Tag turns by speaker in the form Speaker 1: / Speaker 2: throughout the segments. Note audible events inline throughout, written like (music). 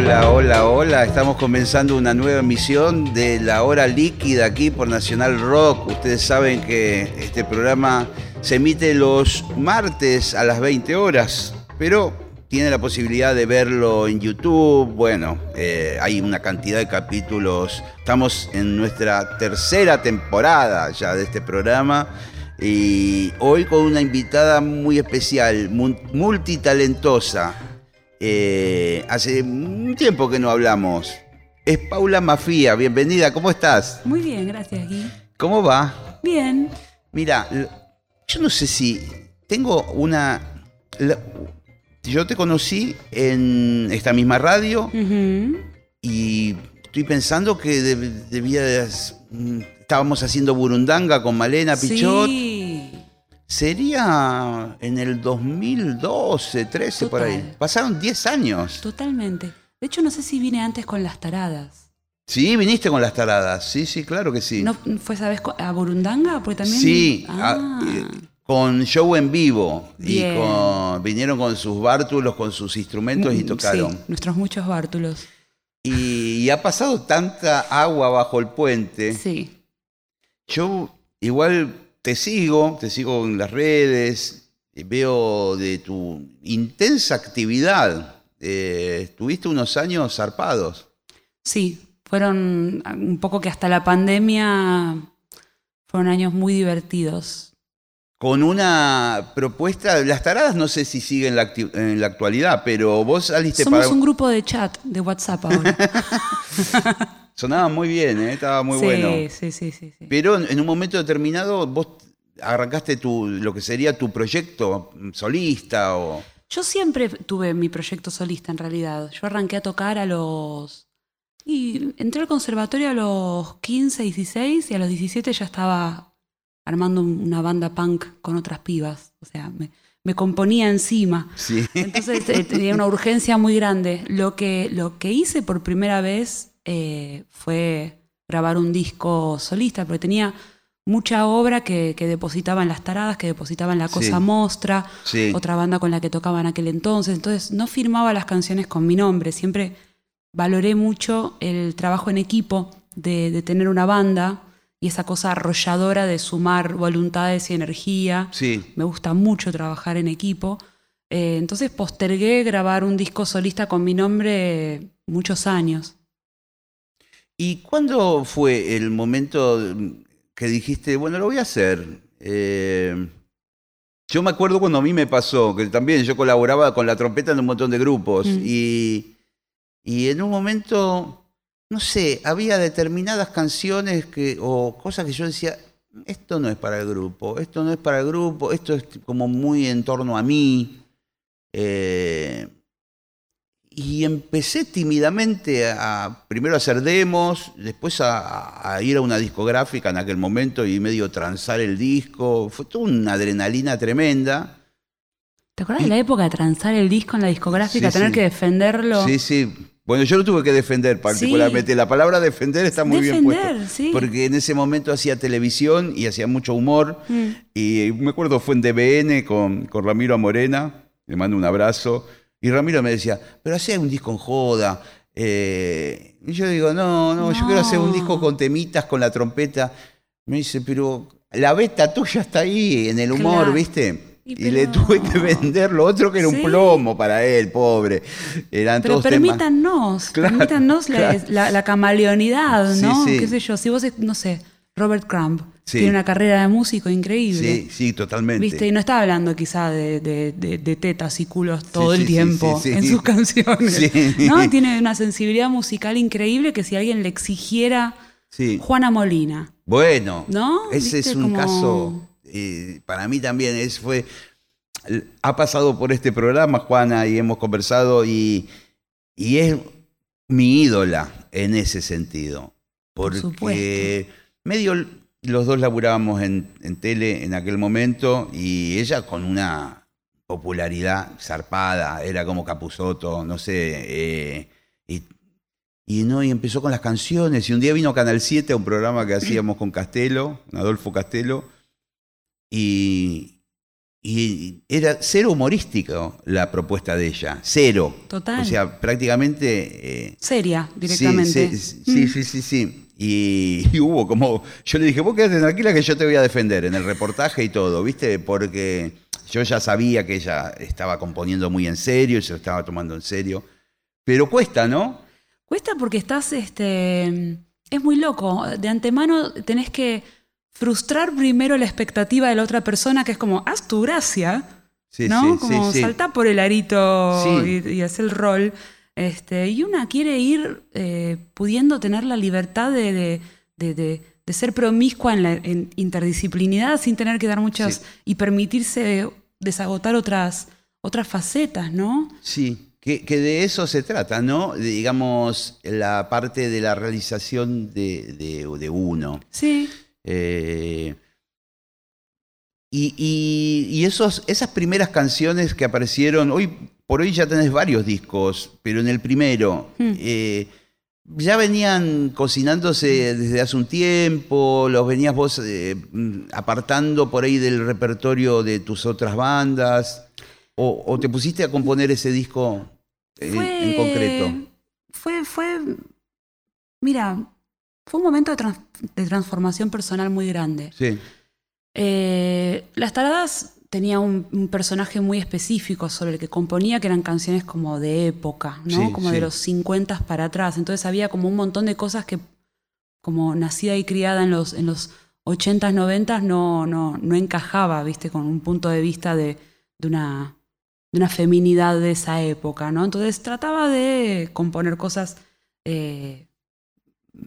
Speaker 1: Hola, hola, hola. Estamos comenzando una nueva emisión de La Hora Líquida aquí por Nacional Rock. Ustedes saben que este programa se emite los martes a las 20 horas, pero tiene la posibilidad de verlo en YouTube. Bueno, eh, hay una cantidad de capítulos. Estamos en nuestra tercera temporada ya de este programa. Y hoy con una invitada muy especial, multitalentosa. Eh, hace un tiempo que no hablamos. Es Paula Mafía, bienvenida, ¿cómo estás?
Speaker 2: Muy bien, gracias, Gui.
Speaker 1: ¿Cómo va?
Speaker 2: Bien.
Speaker 1: Mira, yo no sé si tengo una... yo te conocí en esta misma radio y estoy pensando que debías... Mm, estábamos haciendo Burundanga con Malena Pichot.
Speaker 2: Sí.
Speaker 1: Sería en el 2012, 13 por ahí. Pasaron 10 años.
Speaker 2: Totalmente. De hecho, no sé si vine antes con las taradas.
Speaker 1: Sí, viniste con las taradas. Sí, sí, claro que sí.
Speaker 2: ¿No fue esa vez a Burundanga? Porque también...
Speaker 1: Sí, ah. con show en vivo. Y vinieron con sus bártulos, con sus instrumentos y mm, tocaron. Sí,
Speaker 2: nuestros muchos bártulos.
Speaker 1: Y, y ha pasado tanta agua bajo el puente.
Speaker 2: Sí.
Speaker 1: Yo igual te sigo, te sigo en las redes, veo de tu intensa actividad. Eh, tuviste unos años zarpados.
Speaker 2: Sí, fueron un poco que hasta la pandemia fueron años muy divertidos.
Speaker 1: Con una propuesta, las taradas no sé si siguen en la, actualidad, pero vos saliste
Speaker 2: Somos un grupo de chat de WhatsApp ahora. (laughs)
Speaker 1: Sonaba muy bien, ¿eh? estaba muy bueno.
Speaker 2: Sí, sí, sí, sí.
Speaker 1: Pero en un momento determinado vos arrancaste tu, lo que sería tu proyecto solista o...
Speaker 2: Yo siempre tuve mi proyecto solista en realidad. Yo arranqué a tocar a los... Y entré al conservatorio a los 15, 16 y a los 17 ya estaba armando una banda punk con otras pibas. O sea, me, componía encima.
Speaker 1: Sí.
Speaker 2: Entonces eh, tenía una urgencia muy grande. Lo que, lo que hice por primera vez eh, fue grabar un disco solista, porque tenía mucha obra que, depositaba en Las Taradas, que depositaba en La Cosa Mostra, otra banda con la que tocaba en aquel entonces. Entonces no firmaba las canciones con mi nombre, siempre valoré mucho el trabajo en equipo, de, tener una banda y esa cosa arrolladora de sumar voluntades y energía. Me gusta mucho trabajar en equipo. Eh, entonces postergué grabar un disco solista con mi nombre muchos años.
Speaker 1: ¿Y cuándo fue el momento que dijiste, bueno, lo voy a hacer? Eh, yo me acuerdo cuando a mí me pasó, que también yo colaboraba con la trompeta en un montón de grupos mm. y, y en un momento, no sé, había determinadas canciones que, o cosas que yo decía, esto no es para el grupo, esto no es para el grupo, esto es como muy en torno a mí. Eh, y empecé tímidamente a primero a hacer demos, después a, ir a una discográfica en aquel momento y medio transar el disco. Fue toda una adrenalina tremenda.
Speaker 2: ¿Te acuerdas de la época de transar el disco en la discográfica, tener que defenderlo?
Speaker 1: Sí, sí. Bueno, yo lo tuve que defender particularmente. La palabra defender está muy bien puesta. Porque en ese momento hacía televisión y hacía mucho humor. Mm. Y me acuerdo fue en DBN con, con Ramiro Morena. Le mando un abrazo y Ramiro me decía, pero hacía un disco en joda. Eh, y yo digo, no, no, yo quiero hacer un disco con temitas, con la trompeta. Me dice, pero la beta tuya está ahí, en el humor, ¿viste? Y, le tuve que (laughs) vender lo otro que era un plomo para él, pobre. Eran
Speaker 2: pero permítanos, permítanos (laughs) La, la, camaleonidad, ¿no? ¿Qué sé yo? Si vos, no sé, Robert Crumb tiene una carrera de músico increíble.
Speaker 1: Sí, sí, totalmente.
Speaker 2: ¿Viste? Y no está hablando quizá de, tetas y culos todo el tiempo en sus (laughs) canciones. ¿no? Tiene una sensibilidad musical increíble que si alguien le exigiera Juana Molina.
Speaker 1: Bueno, ¿no? ese es un caso, eh, para mí también es, fue... ha pasado por este programa, Juana, y hemos conversado y, y es mi ídola en ese sentido. Porque medio los dos laburábamos en, en, tele en aquel momento y ella con una popularidad zarpada, era como Capuzoto, no sé, eh, y, y, no, y empezó con las canciones y un día vino Canal 7 a un programa que hacíamos con Castelo, Adolfo Castelo, y, y era cero humorístico la propuesta de ella, cero.
Speaker 2: Total.
Speaker 1: O sea, prácticamente...
Speaker 2: Eh, Seria, directamente.
Speaker 1: Sí, sí, mm. sí, sí, sí. (laughs) Y, hubo como, yo le dije, vos quédate tranquila que yo te voy a defender en el reportaje y todo, ¿viste? Porque yo ya sabía que ella estaba componiendo muy en serio y se lo estaba tomando en serio. Pero cuesta, ¿no?
Speaker 2: Cuesta porque estás, este, es muy loco. De antemano tenés que frustrar primero la expectativa de la otra persona, que es como, haz tu gracia, ¿no? como salta por el arito y, haz el rol. Este, y una quiere ir eh, pudiendo tener la libertad de, ser promiscua en la interdisciplinidad sin tener que dar muchas y permitirse desagotar otras, otras facetas, ¿no?
Speaker 1: Sí, que, de eso se trata, ¿no? digamos, la parte de la realización de, uno.
Speaker 2: Sí.
Speaker 1: Eh, y, esos, esas primeras canciones que aparecieron, hoy por hoy ya tenés varios discos, pero en el primero, hmm. eh, ya venían cocinándose desde hace un tiempo, los venías vos eh, apartando por ahí del repertorio de tus otras bandas, o, te pusiste a componer ese disco en concreto.
Speaker 2: Fue, fue, mira, fue un momento de, transformación personal muy grande.
Speaker 1: Sí.
Speaker 2: Eh, Las Taradas tenía un, personaje muy específico sobre el que componía, que eran canciones como de época, ¿no? como de los 50 para atrás. Entonces había como un montón de cosas que, como nacida y criada en los, en los 80s, 90 no, no, no encajaba, ¿viste? Con un punto de vista de, una, de una feminidad de esa época, ¿no? Entonces trataba de componer cosas eh,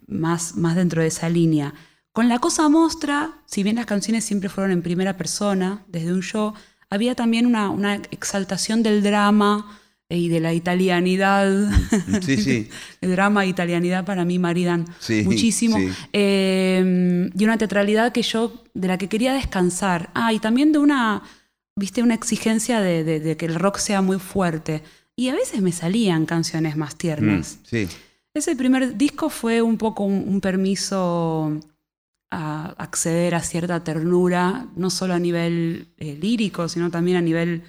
Speaker 2: más, más dentro de esa línea. Con La Cosa Mostra, si bien las canciones siempre fueron en primera persona, desde un yo, había también una, exaltación del drama eh, y de la italianidad.
Speaker 1: Mm, sí, (laughs) sí.
Speaker 2: El drama e italianidad para mí maridan muchísimo. Eh, y una teatralidad que yo, de la que quería descansar. Ah, y también de una, viste, una exigencia de, que el rock sea muy fuerte. Y a veces me salían canciones más tiernas.
Speaker 1: Mm, sí.
Speaker 2: Ese primer disco fue un poco un permiso a acceder a cierta ternura, no solo a nivel eh, lírico, sino también a nivel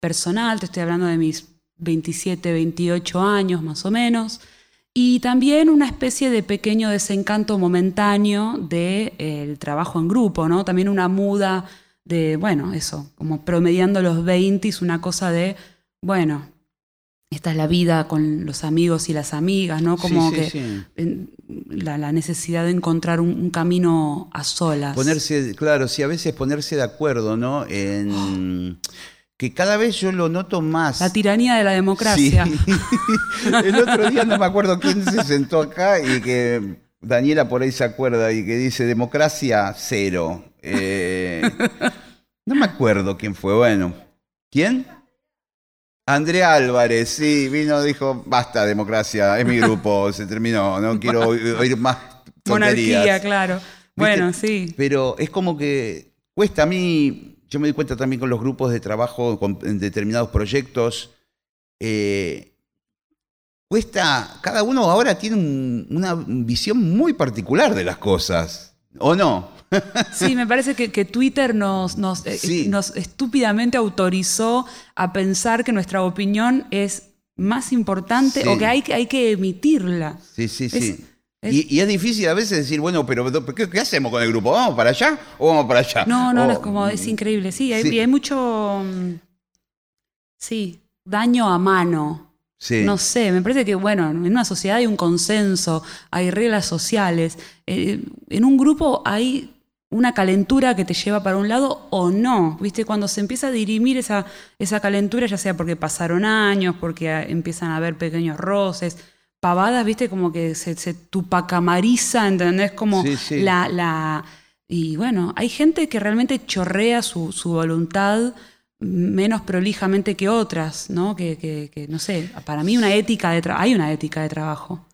Speaker 2: personal. Te estoy hablando de mis 27, 28 años más o menos. Y también una especie de pequeño desencanto momentáneo del de, trabajo en grupo, ¿no? También una muda de, bueno, eso, como promediando los 20, una cosa de, bueno, esta es la vida con los amigos y las amigas, ¿no? Como que La, necesidad de encontrar un, camino a solas.
Speaker 1: Ponerse, claro, sí, a veces ponerse de acuerdo, ¿no? En (gasps) que cada vez yo lo noto más.
Speaker 2: La tiranía de la democracia. (laughs)
Speaker 1: El otro día no me acuerdo quién se sentó acá y que Daniela por ahí se acuerda y que dice democracia cero. Eh, (laughs) no me acuerdo quién fue, bueno. ¿Quién? Andrea Álvarez, sí, vino, dijo, basta, democracia, es mi grupo, (laughs) se terminó, no quiero oír más tonterías.
Speaker 2: Monarquía, claro. Bueno, sí.
Speaker 1: Pero es como que cuesta a mí, yo me doy cuenta también con los grupos de trabajo en determinados proyectos, eh, cuesta, cada uno ahora tiene una visión muy particular de las cosas, ¿o no?
Speaker 2: Sí, me parece que, Twitter nos, nos, eh, nos, estúpidamente autorizó a pensar que nuestra opinión es más importante o que hay, hay que emitirla.
Speaker 1: Sí, sí, sí. y, es difícil a veces decir, bueno, pero ¿qué, hacemos con el grupo? ¿Vamos para allá o vamos para allá?
Speaker 2: No, no, es como, es increíble. Sí, hay, hay mucho, mm, sí, daño a mano. No sé, me parece que, bueno, en una sociedad hay un consenso, hay reglas sociales. Eh, en un grupo hay una calentura que te lleva para un lado o no. ¿Viste? Cuando se empieza a dirimir esa, esa calentura, ya sea porque pasaron años, porque empiezan a haber pequeños roces, pavadas, ¿viste? Como que se, se tupacamariza, ¿entendés? Como La, la. Y bueno, hay gente que realmente chorrea su, voluntad menos prolijamente que otras, ¿no? Que, que- que, no sé, para mí una ética de hay una ética de trabajo.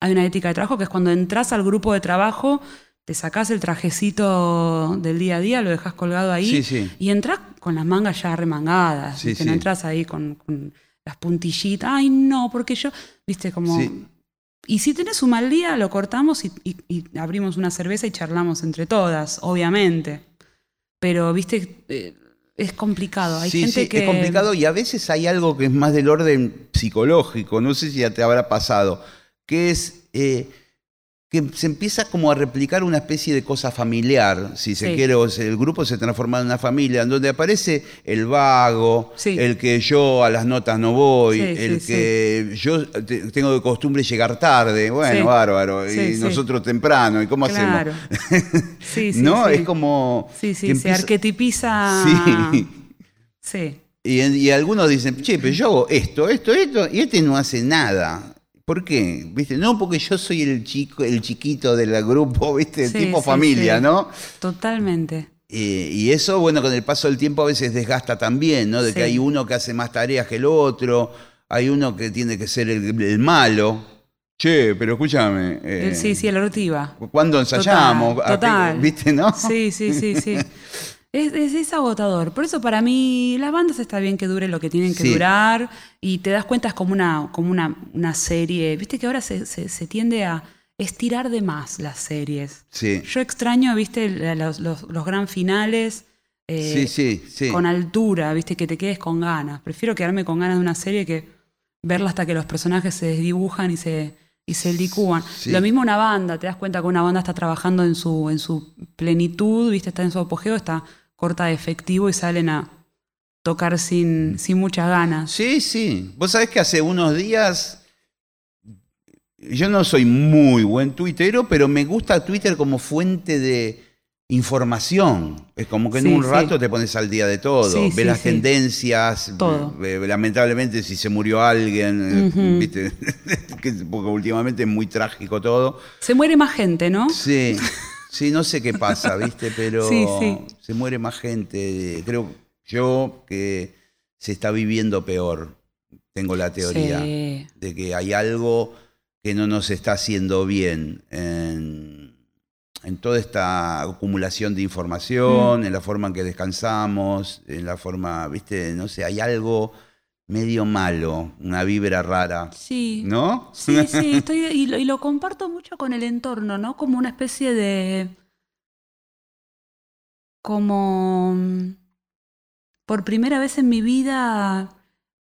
Speaker 2: Hay una ética de trabajo que es cuando entras al grupo de trabajo, te sacás el trajecito del día a día, lo dejas colgado ahí
Speaker 1: Sí, sí.
Speaker 2: y entras con las mangas ya remangadas,
Speaker 1: Sí,
Speaker 2: no entras ahí con, con las puntillitas, ay no, porque yo, viste, como... Y si tenés un mal día, lo cortamos y, y- y abrimos una cerveza y charlamos entre todas, obviamente. Pero, viste, eh, es complicado. Hay
Speaker 1: sí,
Speaker 2: gente
Speaker 1: sí,
Speaker 2: que...
Speaker 1: es complicado y a veces hay algo que es más del orden psicológico, no sé si ya te habrá pasado, que es eh, que se empieza como a replicar una especie de cosa familiar, si se
Speaker 2: Sí.
Speaker 1: quiere, o el grupo se transforma en una familia, en donde aparece el vago,
Speaker 2: Sí.
Speaker 1: el que yo a las notas no voy,
Speaker 2: Sí,
Speaker 1: el que yo te- tengo de costumbre llegar tarde, bueno, bárbaro, y nosotros temprano, ¿y cómo
Speaker 2: Claro.
Speaker 1: hacemos?
Speaker 2: Sí, (laughs) sí,
Speaker 1: no, es como...
Speaker 2: Sí, sí, se arquetipiza...
Speaker 1: Sí.
Speaker 2: Sí.
Speaker 1: Y, y algunos dicen, che, pero yo hago esto, esto, esto, y este no hace nada. ¿Por qué? ¿Viste? No, porque yo soy el chico, el chiquito del grupo, (laughs) ¿viste?
Speaker 2: Sí,
Speaker 1: tipo
Speaker 2: sí,
Speaker 1: familia,
Speaker 2: sí.
Speaker 1: ¿no?
Speaker 2: Totalmente.
Speaker 1: Eh, y eso, bueno, con el paso del tiempo a veces desgasta también, ¿no? De que hay uno que hace más tareas que el otro, hay uno que tiene que ser el, el malo. Che, pero escúchame. eh,
Speaker 2: El- sí, sí, el ortiva.
Speaker 1: ¿Cuándo ensayamos?
Speaker 2: Total,
Speaker 1: ¿A qué-
Speaker 2: total.
Speaker 1: ¿Viste, no?
Speaker 2: Sí, sí, sí, sí. (laughs) Es, es- es agotador. Por eso para mí las bandas está bien que duren lo que tienen que
Speaker 1: Sí.
Speaker 2: durar y te das cuenta es como una, como una, una serie. Viste que ahora se, se- se tiende a estirar de más las series.
Speaker 1: Sí.
Speaker 2: Yo extraño, viste, los, los, los gran finales eh,
Speaker 1: sí, sí, sí.
Speaker 2: con altura, viste, que te quedes con ganas. Prefiero quedarme con ganas de una serie que verla hasta que los personajes se desdibujan y se, y se licúan.
Speaker 1: Sí.
Speaker 2: Lo mismo una banda, te das cuenta que una banda está trabajando en su, en su plenitud, viste, está en su apogeo, está corta de efectivo y salen a tocar sin, sin muchas ganas.
Speaker 1: Sí, sí. Vos sabés que hace unos días. Yo no soy muy buen tuitero, pero me gusta Twitter como fuente de información. Es como que en
Speaker 2: Sí,
Speaker 1: un
Speaker 2: rato
Speaker 1: te pones al día de todo.
Speaker 2: Sí,
Speaker 1: Ves las tendencias.
Speaker 2: Todo.
Speaker 1: lamentablemente, si se murió alguien, eh. ¿viste? (laughs) Que- porque últimamente es muy trágico todo.
Speaker 2: Se muere más gente, ¿no?
Speaker 1: Sí, (laughs) sí, no sé qué pasa, (laughs) ¿viste? Pero
Speaker 2: Sí, sí.
Speaker 1: se muere más gente. Creo yo que se está viviendo peor. Tengo la teoría
Speaker 2: Sí.
Speaker 1: de que hay algo que no nos está haciendo bien en, en toda esta acumulación de información,
Speaker 2: Mm.
Speaker 1: en la forma en que descansamos, en la forma, ¿viste? No sé, hay algo medio malo, una vibra rara,
Speaker 2: Sí.
Speaker 1: ¿no?
Speaker 2: Sí, sí, estoy, y, lo, y lo comparto mucho con el entorno, ¿no? Como una especie de. Como. mm, Por primera vez en mi vida.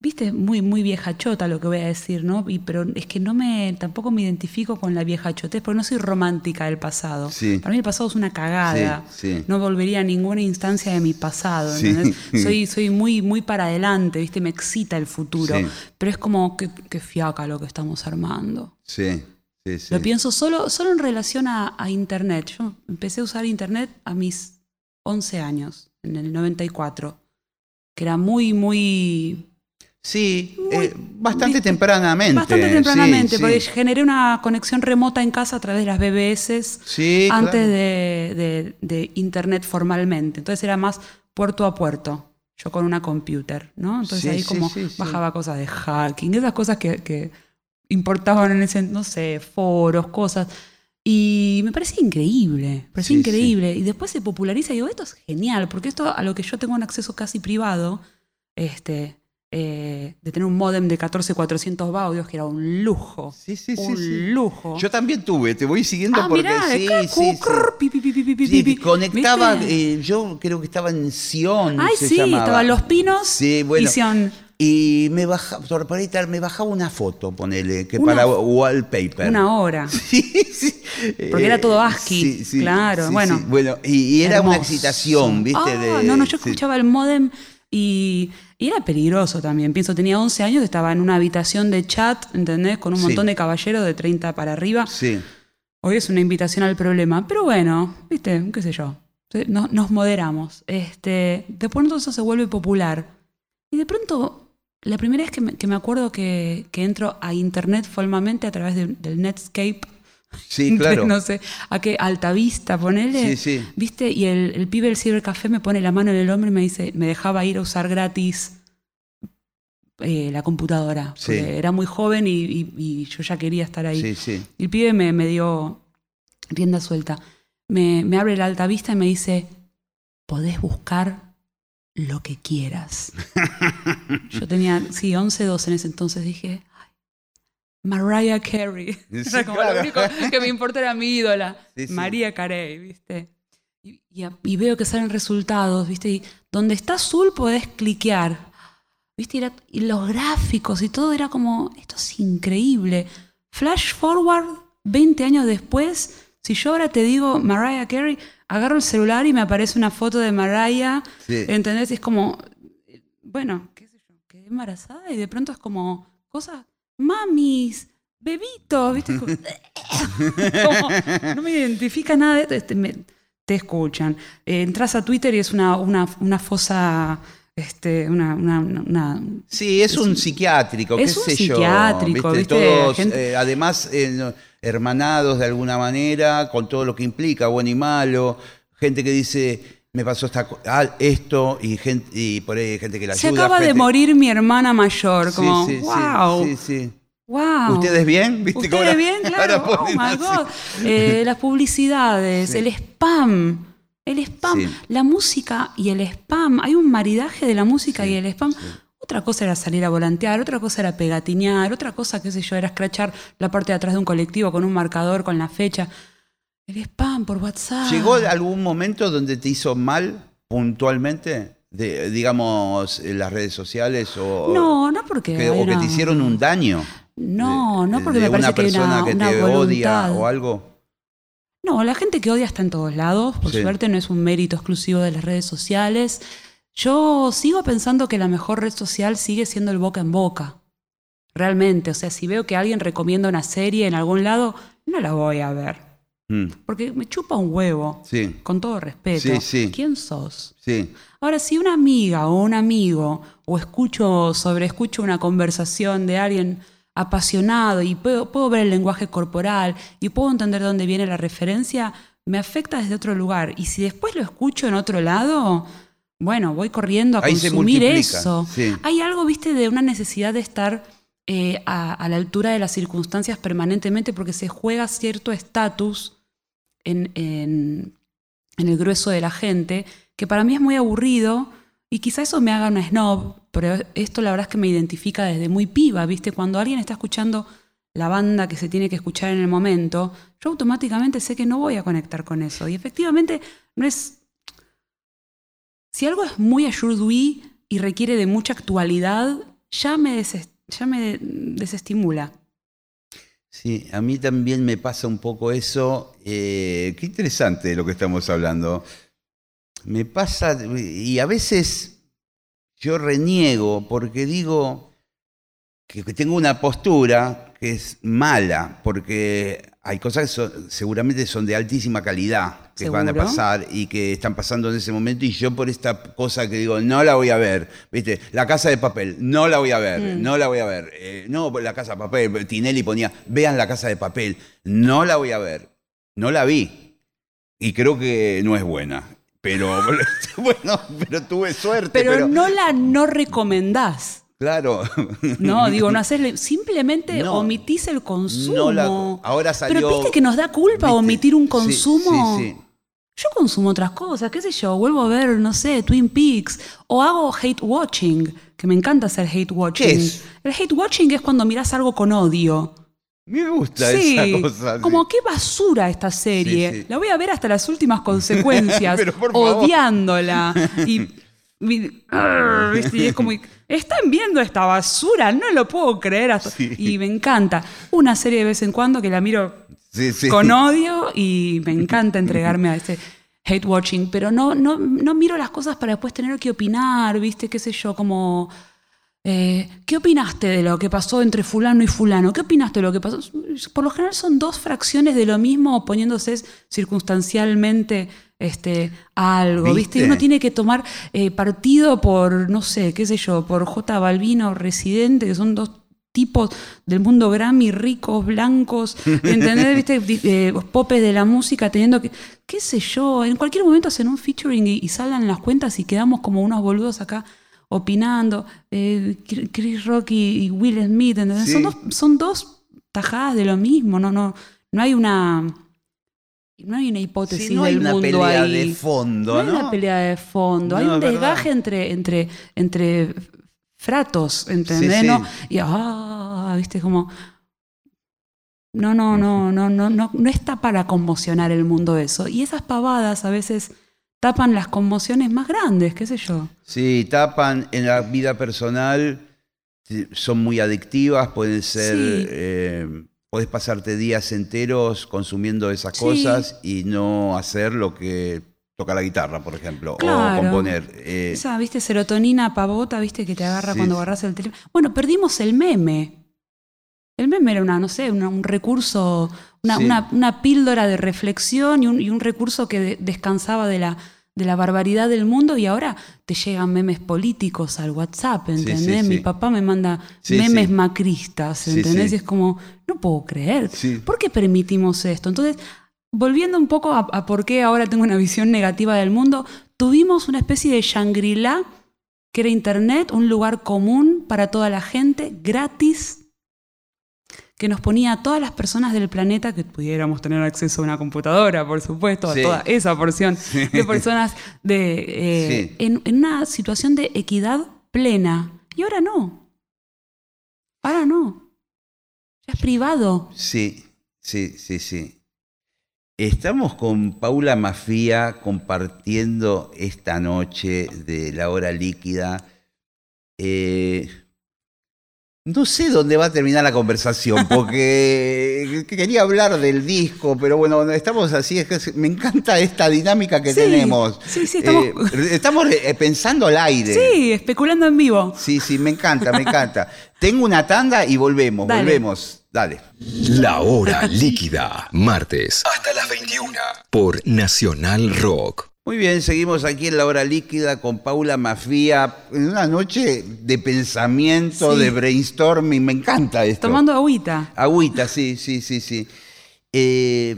Speaker 2: Viste, muy, muy vieja chota lo que voy a decir, ¿no? Y, pero es que no me. tampoco me identifico con la vieja chotez, porque no soy romántica del pasado.
Speaker 1: Sí.
Speaker 2: Para mí el pasado es una cagada.
Speaker 1: Sí, sí.
Speaker 2: No volvería a ninguna instancia de mi pasado. (laughs) Soy, soy muy, muy para adelante, ¿viste? Me excita el futuro. Pero es como que, que fiaca lo que estamos armando.
Speaker 1: Sí, sí, sí.
Speaker 2: Lo pienso solo, solo en relación a, a Internet. Yo empecé a usar Internet a mis 11 años, en el 94, que era muy, muy...
Speaker 1: Sí,
Speaker 2: Muy-
Speaker 1: eh, bastante tempranamente.
Speaker 2: Bastante
Speaker 1: sí,
Speaker 2: tempranamente,
Speaker 1: sí.
Speaker 2: porque generé una conexión remota en casa a través de las BBS
Speaker 1: Sí,
Speaker 2: antes
Speaker 1: claro.
Speaker 2: de, de- de Internet formalmente. Entonces era más puerto a puerto, yo con una computer, ¿no? Entonces
Speaker 1: Sí,
Speaker 2: ahí
Speaker 1: sí,
Speaker 2: como
Speaker 1: sí, sí.
Speaker 2: bajaba cosas de hacking, esas cosas que, que importaban en ese, no sé, foros, cosas. Y me parecía increíble, me parecía
Speaker 1: Sí,
Speaker 2: increíble. Y después se populariza y digo, esto es genial, porque esto a lo que yo tengo un acceso casi privado, este, eh, de tener un modem de 14400 baudios, que era un lujo.
Speaker 1: Sí, sí, sí,
Speaker 2: un
Speaker 1: sí.
Speaker 2: lujo.
Speaker 1: Yo también tuve, te voy siguiendo
Speaker 2: ah,
Speaker 1: porque
Speaker 2: mirá,
Speaker 1: sí, sí, sí. conectaba, eh, yo creo que estaba en Sion.
Speaker 2: Ay,
Speaker 1: se
Speaker 2: sí,
Speaker 1: llamaba.
Speaker 2: los pinos
Speaker 1: Sí, bueno.
Speaker 2: y Sion.
Speaker 1: Y me bajaba, me bajaba una foto, ponele, que
Speaker 2: Una
Speaker 1: para wallpaper.
Speaker 2: Una hora. (laughs)
Speaker 1: Sí, sí.
Speaker 2: Porque era todo
Speaker 1: Eh,
Speaker 2: ASCII, claro, bueno.
Speaker 1: Bueno, y, y era una excitación, ¿viste?
Speaker 2: Ah,
Speaker 1: de-
Speaker 2: no, no, yo escuchaba el modem y, y era peligroso también. Pienso, tenía 11 años, estaba en una habitación de chat, ¿entendés? Con un
Speaker 1: Sí.
Speaker 2: montón de caballeros de 30 para arriba.
Speaker 1: Sí,
Speaker 2: Hoy es una invitación al problema. Pero bueno, ¿viste? ¿Qué sé yo? No- nos moderamos. Este, de pronto eso se vuelve popular. Y de pronto, la primera vez que me, que me acuerdo que, que entro a internet formalmente a través de- del Netscape,
Speaker 1: Sí, claro.
Speaker 2: no sé, a qué altavista, ponele.
Speaker 1: Sí, sí.
Speaker 2: ¿Viste? Y el, el pibe del cibercafé me pone la mano en el hombro y me dice, me dejaba ir a usar gratis eh, la computadora.
Speaker 1: Sí.
Speaker 2: Era muy joven y, y- y yo ya quería estar ahí.
Speaker 1: Sí, sí.
Speaker 2: Y el pibe me, me dio rienda suelta. Me, me abre la altavista y me dice, podés buscar lo que quieras. (laughs) Yo tenía, sí, 11, 12 en ese entonces. Dije, "Ay, Mariah Carey. (laughs)
Speaker 1: Sí,
Speaker 2: Era como
Speaker 1: claro.
Speaker 2: lo único que me importa era mi ídola. (laughs)
Speaker 1: Sí, sí.
Speaker 2: María Carey, ¿viste? Y, y a- y veo que salen resultados, ¿viste? Y donde está azul podés cliquear. ¿Viste? Y, era- y los gráficos y todo era como, esto es increíble. Flash forward 20 años después, si yo ahora te digo Mariah Carey, agarro el celular y me aparece una foto de Mariah. ¿entendés? Y es como, bueno, qué sé yo, quedé embarazada y de pronto es como cosas, mamis, bebitos, ¿viste? (laughs) Como- no me identifica nada de esto. este, me- te escuchan. Eh, entras a Twitter y es una, una, una fosa, este, una, una- una-
Speaker 1: Sí, es un psiquiátrico, qué
Speaker 2: Es un
Speaker 1: sé yo.
Speaker 2: psiquiátrico, ¿viste?
Speaker 1: Todos,
Speaker 2: Gente-
Speaker 1: eh, además, eh, hermanados de alguna manera, con todo lo que implica, bueno y malo. Gente que dice, me pasó esta, ah, esto, y, gente, y por ahí hay gente que la
Speaker 2: Se
Speaker 1: ayuda.
Speaker 2: acaba de morir mi hermana mayor, como,
Speaker 1: sí, sí,
Speaker 2: wow,
Speaker 1: sí, sí.
Speaker 2: wow.
Speaker 1: ¿Ustedes bien? (laughs) ¿Viste cómo
Speaker 2: ¿Ustedes
Speaker 1: la-
Speaker 2: bien? (laughs) Claro. Oh my. God. Eh, las publicidades, el spam. El spam, la música y el spam. Hay un maridaje de la música y el spam. Otra cosa era salir a volantear, otra cosa era pegatinear, otra cosa, qué sé yo, era escrachar la parte de atrás de un colectivo con un marcador, con la fecha. El spam por WhatsApp.
Speaker 1: ¿Llegó algún momento donde te hizo mal puntualmente? De, digamos, en las redes sociales o,
Speaker 2: No, no porque.
Speaker 1: que, o que te hicieron un daño.
Speaker 2: No, no porque
Speaker 1: de
Speaker 2: me parece
Speaker 1: una
Speaker 2: que hay
Speaker 1: persona
Speaker 2: una,
Speaker 1: que te odia o algo.
Speaker 2: No, la gente que odia está en todos lados, por
Speaker 1: Sí.
Speaker 2: suerte no es un mérito exclusivo de las redes sociales. Yo sigo pensando que la mejor red social sigue siendo el boca en boca. Realmente, o sea, si veo que alguien recomienda una serie en algún lado, no la voy a ver.
Speaker 1: Mm,
Speaker 2: Porque me chupa un huevo,
Speaker 1: Sí,
Speaker 2: con todo respeto.
Speaker 1: Sí, sí.
Speaker 2: ¿Quién sos? Ahora, si una amiga o un amigo, o escucho sobre escucho una conversación de alguien apasionado y puedo, puedo ver el lenguaje corporal y puedo entender de dónde viene la referencia, me afecta desde otro lugar. Y si después lo escucho en otro lado, bueno, voy corriendo a
Speaker 1: Ahí
Speaker 2: consumir eso.
Speaker 1: sí.
Speaker 2: Hay algo, viste, de una necesidad de estar eh, a, la altura de las circunstancias permanentemente porque se juega cierto estatus en, en- el grueso de la gente, que para mí es muy aburrido y quizá eso me haga una snob, pero esto la verdad es que me identifica desde muy piba, ¿viste? Cuando alguien está escuchando la banda que se tiene que escuchar en el momento, yo automáticamente sé que no voy a conectar con eso. Y efectivamente no es... Si algo es muy aujourd'hui y requiere de mucha actualidad, ya me, deses- ya me desestimula.
Speaker 1: Sí, a mí también me pasa un poco eso. Eh, qué interesante lo que estamos hablando. Me pasa, y a veces yo reniego porque digo que que tengo una postura que es mala, porque hay cosas que son- seguramente son de altísima calidad que van a pasar y que están pasando en ese momento y yo por esta cosa que digo, no la voy a ver, ¿viste? La casa de papel, no la voy a ver,
Speaker 2: Mm.
Speaker 1: no la voy a ver. Eh, no, la casa de papel, Tinelli ponía, vean la casa de papel, no la voy a ver. No la vi y creo que no es buena. Pero (laughs) bueno, pero tuve suerte.
Speaker 2: Pero,
Speaker 1: Pero,
Speaker 2: no la no recomendás.
Speaker 1: Claro.
Speaker 2: No, (laughs) digo, no hacerle. Simplemente
Speaker 1: No.
Speaker 2: omitís el consumo.
Speaker 1: No la- ahora salió.
Speaker 2: Pero viste que nos da culpa
Speaker 1: ¿viste?
Speaker 2: omitir un consumo.
Speaker 1: Sí, sí.
Speaker 2: Yo consumo otras cosas, qué sé yo, vuelvo a ver, no sé, Twin Peaks, o hago hate watching, que me encanta hacer hate watching.
Speaker 1: ¿Qué es?
Speaker 2: El hate watching es cuando mirás algo con odio.
Speaker 1: Me gusta
Speaker 2: Sí,
Speaker 1: esa cosa. sí.
Speaker 2: como qué basura esta serie.
Speaker 1: Sí.
Speaker 2: La voy a ver hasta las últimas (laughs) consecuencias, odiándola. Y, y- es como, están viendo esta basura, no lo puedo creer. hasta-
Speaker 1: Sí.
Speaker 2: Y me encanta. Una serie de vez en cuando que la miro
Speaker 1: Sí, sí.
Speaker 2: con odio y me encanta entregarme a ese hate watching, pero no, no, no miro las cosas para después tener que opinar, ¿viste? ¿Qué sé yo? Como, eh, ¿qué opinaste de lo que pasó entre fulano y fulano? ¿Qué opinaste de lo que pasó? Por lo general son dos fracciones de lo mismo oponiéndose circunstancialmente este, a algo, ¿viste? Uno tiene que tomar eh, partido por, no sé, qué sé yo, por J. Balbino, Residente, que son dos tipos del mundo Grammy, ricos, blancos, (laughs) ¿entendés? ¿Viste? Eh, popes de la música teniendo que, qué sé yo, en cualquier momento hacen un featuring y, y salgan las cuentas y quedamos como unos boludos acá opinando. Eh, Chris Rock y, Will Smith, ¿entendés?
Speaker 1: Sí.
Speaker 2: Son, dos, son dos tajadas de lo mismo, no, no, no hay una... No hay una hipótesis
Speaker 1: Sí, no hay
Speaker 2: del
Speaker 1: una
Speaker 2: mundo
Speaker 1: pelea
Speaker 2: ahí.
Speaker 1: de fondo,
Speaker 2: No hay una pelea de fondo, hay un desgaje entre, entre, entre fratos, ¿entendés?
Speaker 1: Sí, sí.
Speaker 2: ¿No? Y ah, viste, como. No, no, no, no, no, no, no está para conmocionar el mundo eso. Y esas pavadas a veces tapan las conmociones más grandes, qué sé yo.
Speaker 1: Sí, tapan en la vida personal, son muy adictivas, pueden ser,
Speaker 2: Sí.
Speaker 1: eh, puedes pasarte días enteros consumiendo esas
Speaker 2: Sí.
Speaker 1: cosas y no hacer lo que toca la guitarra, por ejemplo,
Speaker 2: Claro.
Speaker 1: o componer. Eh,
Speaker 2: Esa, viste, serotonina pavota, viste, que te agarra
Speaker 1: Sí.
Speaker 2: cuando agarras el teléfono. Bueno, perdimos el meme. El meme era una, no sé, una- un recurso, una,
Speaker 1: Sí.
Speaker 2: una- una píldora de reflexión y un, y un recurso que de- descansaba de la, de la barbaridad del mundo y ahora te llegan memes políticos al WhatsApp,
Speaker 1: Sí, sí,
Speaker 2: ¿entendés? Mi papá me manda memes macristas, ¿entendés? Y es como, no puedo creer. ¿Por qué permitimos esto? Entonces, volviendo un poco a, a por qué ahora tengo una visión negativa del mundo, tuvimos una especie de Shangri-La, que era Internet, un lugar común para toda la gente, gratis, que nos ponía a todas las personas del planeta que pudiéramos tener acceso a una computadora, por supuesto,
Speaker 1: Sí.
Speaker 2: a toda esa porción de personas de, eh,
Speaker 1: Sí.
Speaker 2: en, en una situación de equidad plena. Y ahora no. Ahora no. Ya es privado.
Speaker 1: Sí, sí, sí, sí. Estamos con Paula Mafía compartiendo esta noche de la hora líquida. Eh, no sé dónde va a terminar la conversación, porque (laughs) quería hablar del disco, pero bueno, estamos así, es que me encanta esta dinámica que
Speaker 2: Sí,
Speaker 1: tenemos.
Speaker 2: sí, sí, estamos-
Speaker 1: Eh, estamos eh, pensando al aire.
Speaker 2: Sí, especulando en vivo.
Speaker 1: Sí, sí, me encanta, me encanta. (laughs) Tengo una tanda y volvemos,
Speaker 2: Dale.
Speaker 1: volvemos. Dale.
Speaker 3: La hora líquida, martes hasta las 21 por Nacional Rock.
Speaker 1: Muy bien, seguimos aquí en la hora líquida con Paula Mafía en una noche de pensamiento,
Speaker 2: Sí.
Speaker 1: de brainstorming. Me encanta esto.
Speaker 2: Tomando agüita.
Speaker 1: Agüita, sí, sí, sí, sí. Eh,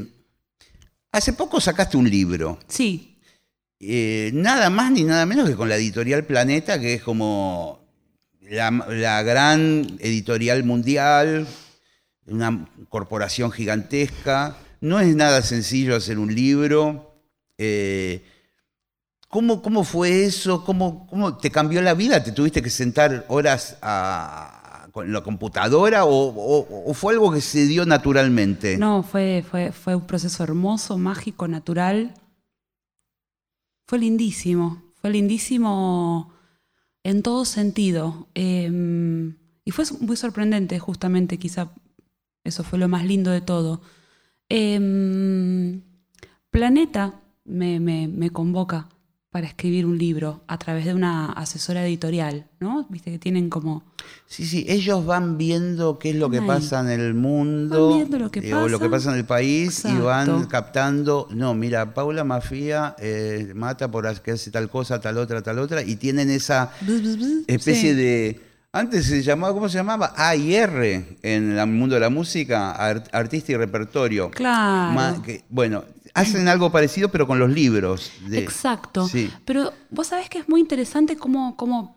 Speaker 1: hace poco sacaste un libro.
Speaker 2: Sí,
Speaker 1: Eh, nada más ni nada menos que con la editorial Planeta, que es como la, la gran editorial mundial, una corporación gigantesca. No es nada sencillo hacer un libro. Eh, ¿cómo, ¿Cómo fue eso? ¿Cómo, ¿Cómo te cambió la vida? ¿Te tuviste que sentar horas a- con la computadora o, fue algo que se dio naturalmente?
Speaker 2: no, fue, fue, fue un proceso hermoso, mágico, natural. Fue lindísimo, fue lindísimo en todo sentido. Eh, y fue muy sorprendente, justamente, quizá eso fue lo más lindo de todo. Eh, Planeta me- me convoca para escribir un libro a través de una asesora editorial, ¿no? Viste que tienen como...
Speaker 1: Sí, sí, ellos van viendo qué es lo que pasa en el mundo
Speaker 2: Van viendo lo que
Speaker 1: eh, o lo que
Speaker 2: pasa.
Speaker 1: pasa en el país y van captando, no, mira, Paula Mafía eh, mata por que hace tal cosa, tal otra, tal otra, y tienen esa especie
Speaker 2: Sí.
Speaker 1: de... Antes se llamaba, ¿cómo se llamaba? AIR en el mundo de la música, art- artista y repertorio.
Speaker 2: Claro.
Speaker 1: Ma- que- bueno, hacen algo parecido pero con los libros. de-
Speaker 2: Exacto.
Speaker 1: Sí.
Speaker 2: Pero vos sabés que es muy interesante cómo, cómo,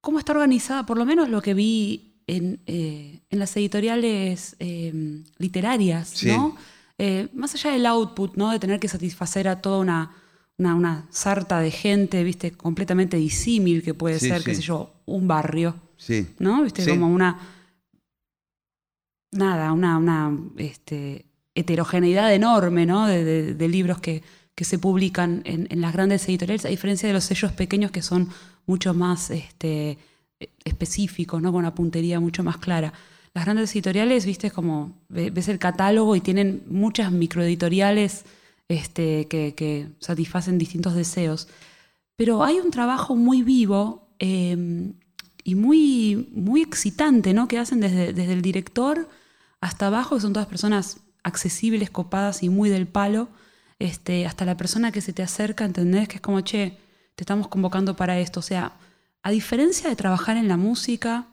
Speaker 2: cómo está organizada, por lo menos lo que vi en, eh, en las editoriales eh, literarias,
Speaker 1: Sí.
Speaker 2: ¿no? Eh, más allá del output, ¿no? De tener que satisfacer a toda una, una, una sarta de gente, viste, completamente disímil que puede
Speaker 1: Sí,
Speaker 2: ser, qué sé yo, un barrio.
Speaker 1: Sí.
Speaker 2: ¿no? Viste, como una. Nada, una, una este, heterogeneidad enorme, ¿no? De, libros que, que se publican en, las grandes editoriales, a diferencia de los sellos pequeños que son mucho más este, específicos, ¿no? Con una puntería mucho más clara. Las grandes editoriales, viste, como ve- ves el catálogo y tienen muchas microeditoriales este, que, que satisfacen distintos deseos. Pero hay un trabajo muy vivo eh, y muy, muy excitante, ¿no? Que hacen desde, desde el director hasta abajo, que son todas personas accesibles, copadas y muy del palo, este, hasta la persona que se te acerca, ¿entendés? Que es como, che, te estamos convocando para esto. O sea, a diferencia de trabajar en la música,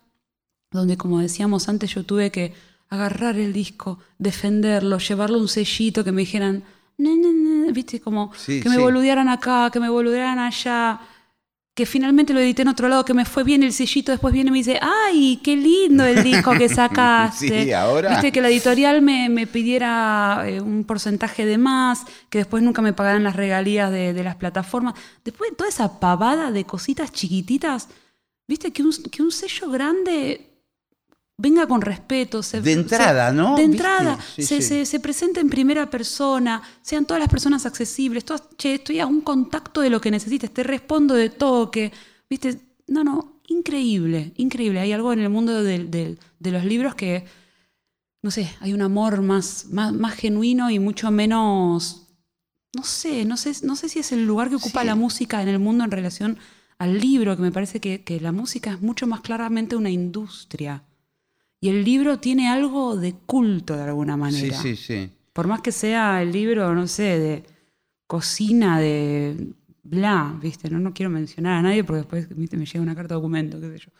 Speaker 2: donde como decíamos antes yo tuve que agarrar el disco, defenderlo, llevarlo a un sellito que me dijeran, viste, como
Speaker 1: Sí,
Speaker 2: que me
Speaker 1: sí.
Speaker 2: boludearan acá, que me boludearan allá, que finalmente lo edité en otro lado, que me fue bien el sellito, después viene y me dice, ay, qué lindo el disco que (laughs) sacaste.
Speaker 1: Sí, ahora.
Speaker 2: Viste, que la editorial me, me pidiera eh, un porcentaje de más, que después nunca me pagaran las regalías de, de las plataformas. Después de toda esa pavada de cositas chiquititas, viste, que un, que un sello grande venga con respeto. Se,
Speaker 1: De entrada, ¿no?
Speaker 2: De entrada,
Speaker 1: Sí,
Speaker 2: se,
Speaker 1: sí.
Speaker 2: se- se presente en primera persona, sean todas las personas accesibles, todas, che, estoy a un contacto de lo que necesites, te respondo de toque, viste, no, no, increíble, increíble. Hay algo en el mundo de los libros que, no sé, hay un amor más, más, más genuino y mucho menos, no sé, no sé, no sé si es el lugar que ocupa
Speaker 1: Sí.
Speaker 2: la música en el mundo en relación al libro, que me parece que, que la música es mucho más claramente una industria. Y el libro tiene algo de culto de alguna
Speaker 1: Sí,
Speaker 2: manera.
Speaker 1: sí, sí.
Speaker 2: Por más que sea el libro, no sé, de cocina, de bla, ¿viste? No, no quiero mencionar a nadie porque después ¿viste? me llega una carta de documento, qué sé yo.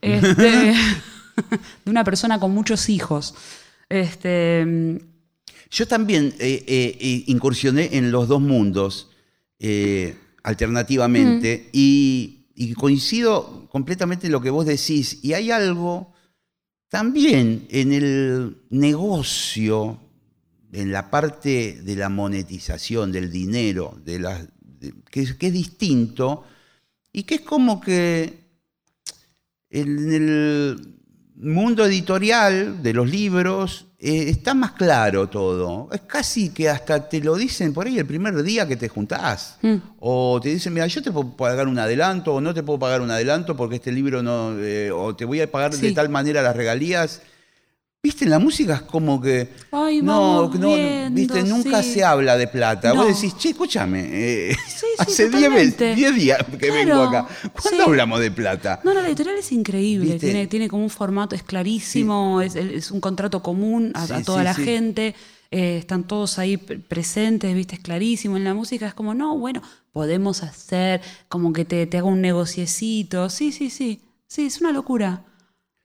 Speaker 2: Este, (laughs) de una persona con muchos hijos. Este,
Speaker 1: Yo también eh, eh, eh, incursioné en los dos mundos eh, alternativamente y, y coincido completamente en lo que vos decís. Y hay algo también en el negocio, en la parte de la monetización, del dinero, de las, que es distinto y que es como que en el mundo editorial de los libros eh, está más claro todo. Es casi que hasta te lo dicen por ahí el primer día que te juntás.
Speaker 2: Mm.
Speaker 1: O te dicen, mira, yo te puedo pagar un adelanto o no te puedo pagar un adelanto porque este libro no... eh, o te voy a pagar de tal manera las regalías. Viste, en la música es como que...
Speaker 2: Ay,
Speaker 1: no, no,
Speaker 2: viendo,
Speaker 1: viste, nunca
Speaker 2: sí.
Speaker 1: se habla de plata.
Speaker 2: No.
Speaker 1: Vos decís, che, escúchame, eh,
Speaker 2: Sí, sí,
Speaker 1: hace 10
Speaker 2: totalmente.
Speaker 1: veces- 10 días que vengo acá. ¿Cuándo hablamos de plata?
Speaker 2: No, no, la editorial es increíble. Tiene, tiene como un formato, es clarísimo, es, es un contrato común a, toda la gente. eh, están todos ahí pre- presentes, viste, es clarísimo. En la música es como, no, bueno, podemos hacer como que te, te haga un negociecito. Sí, sí, sí. Sí, es una locura.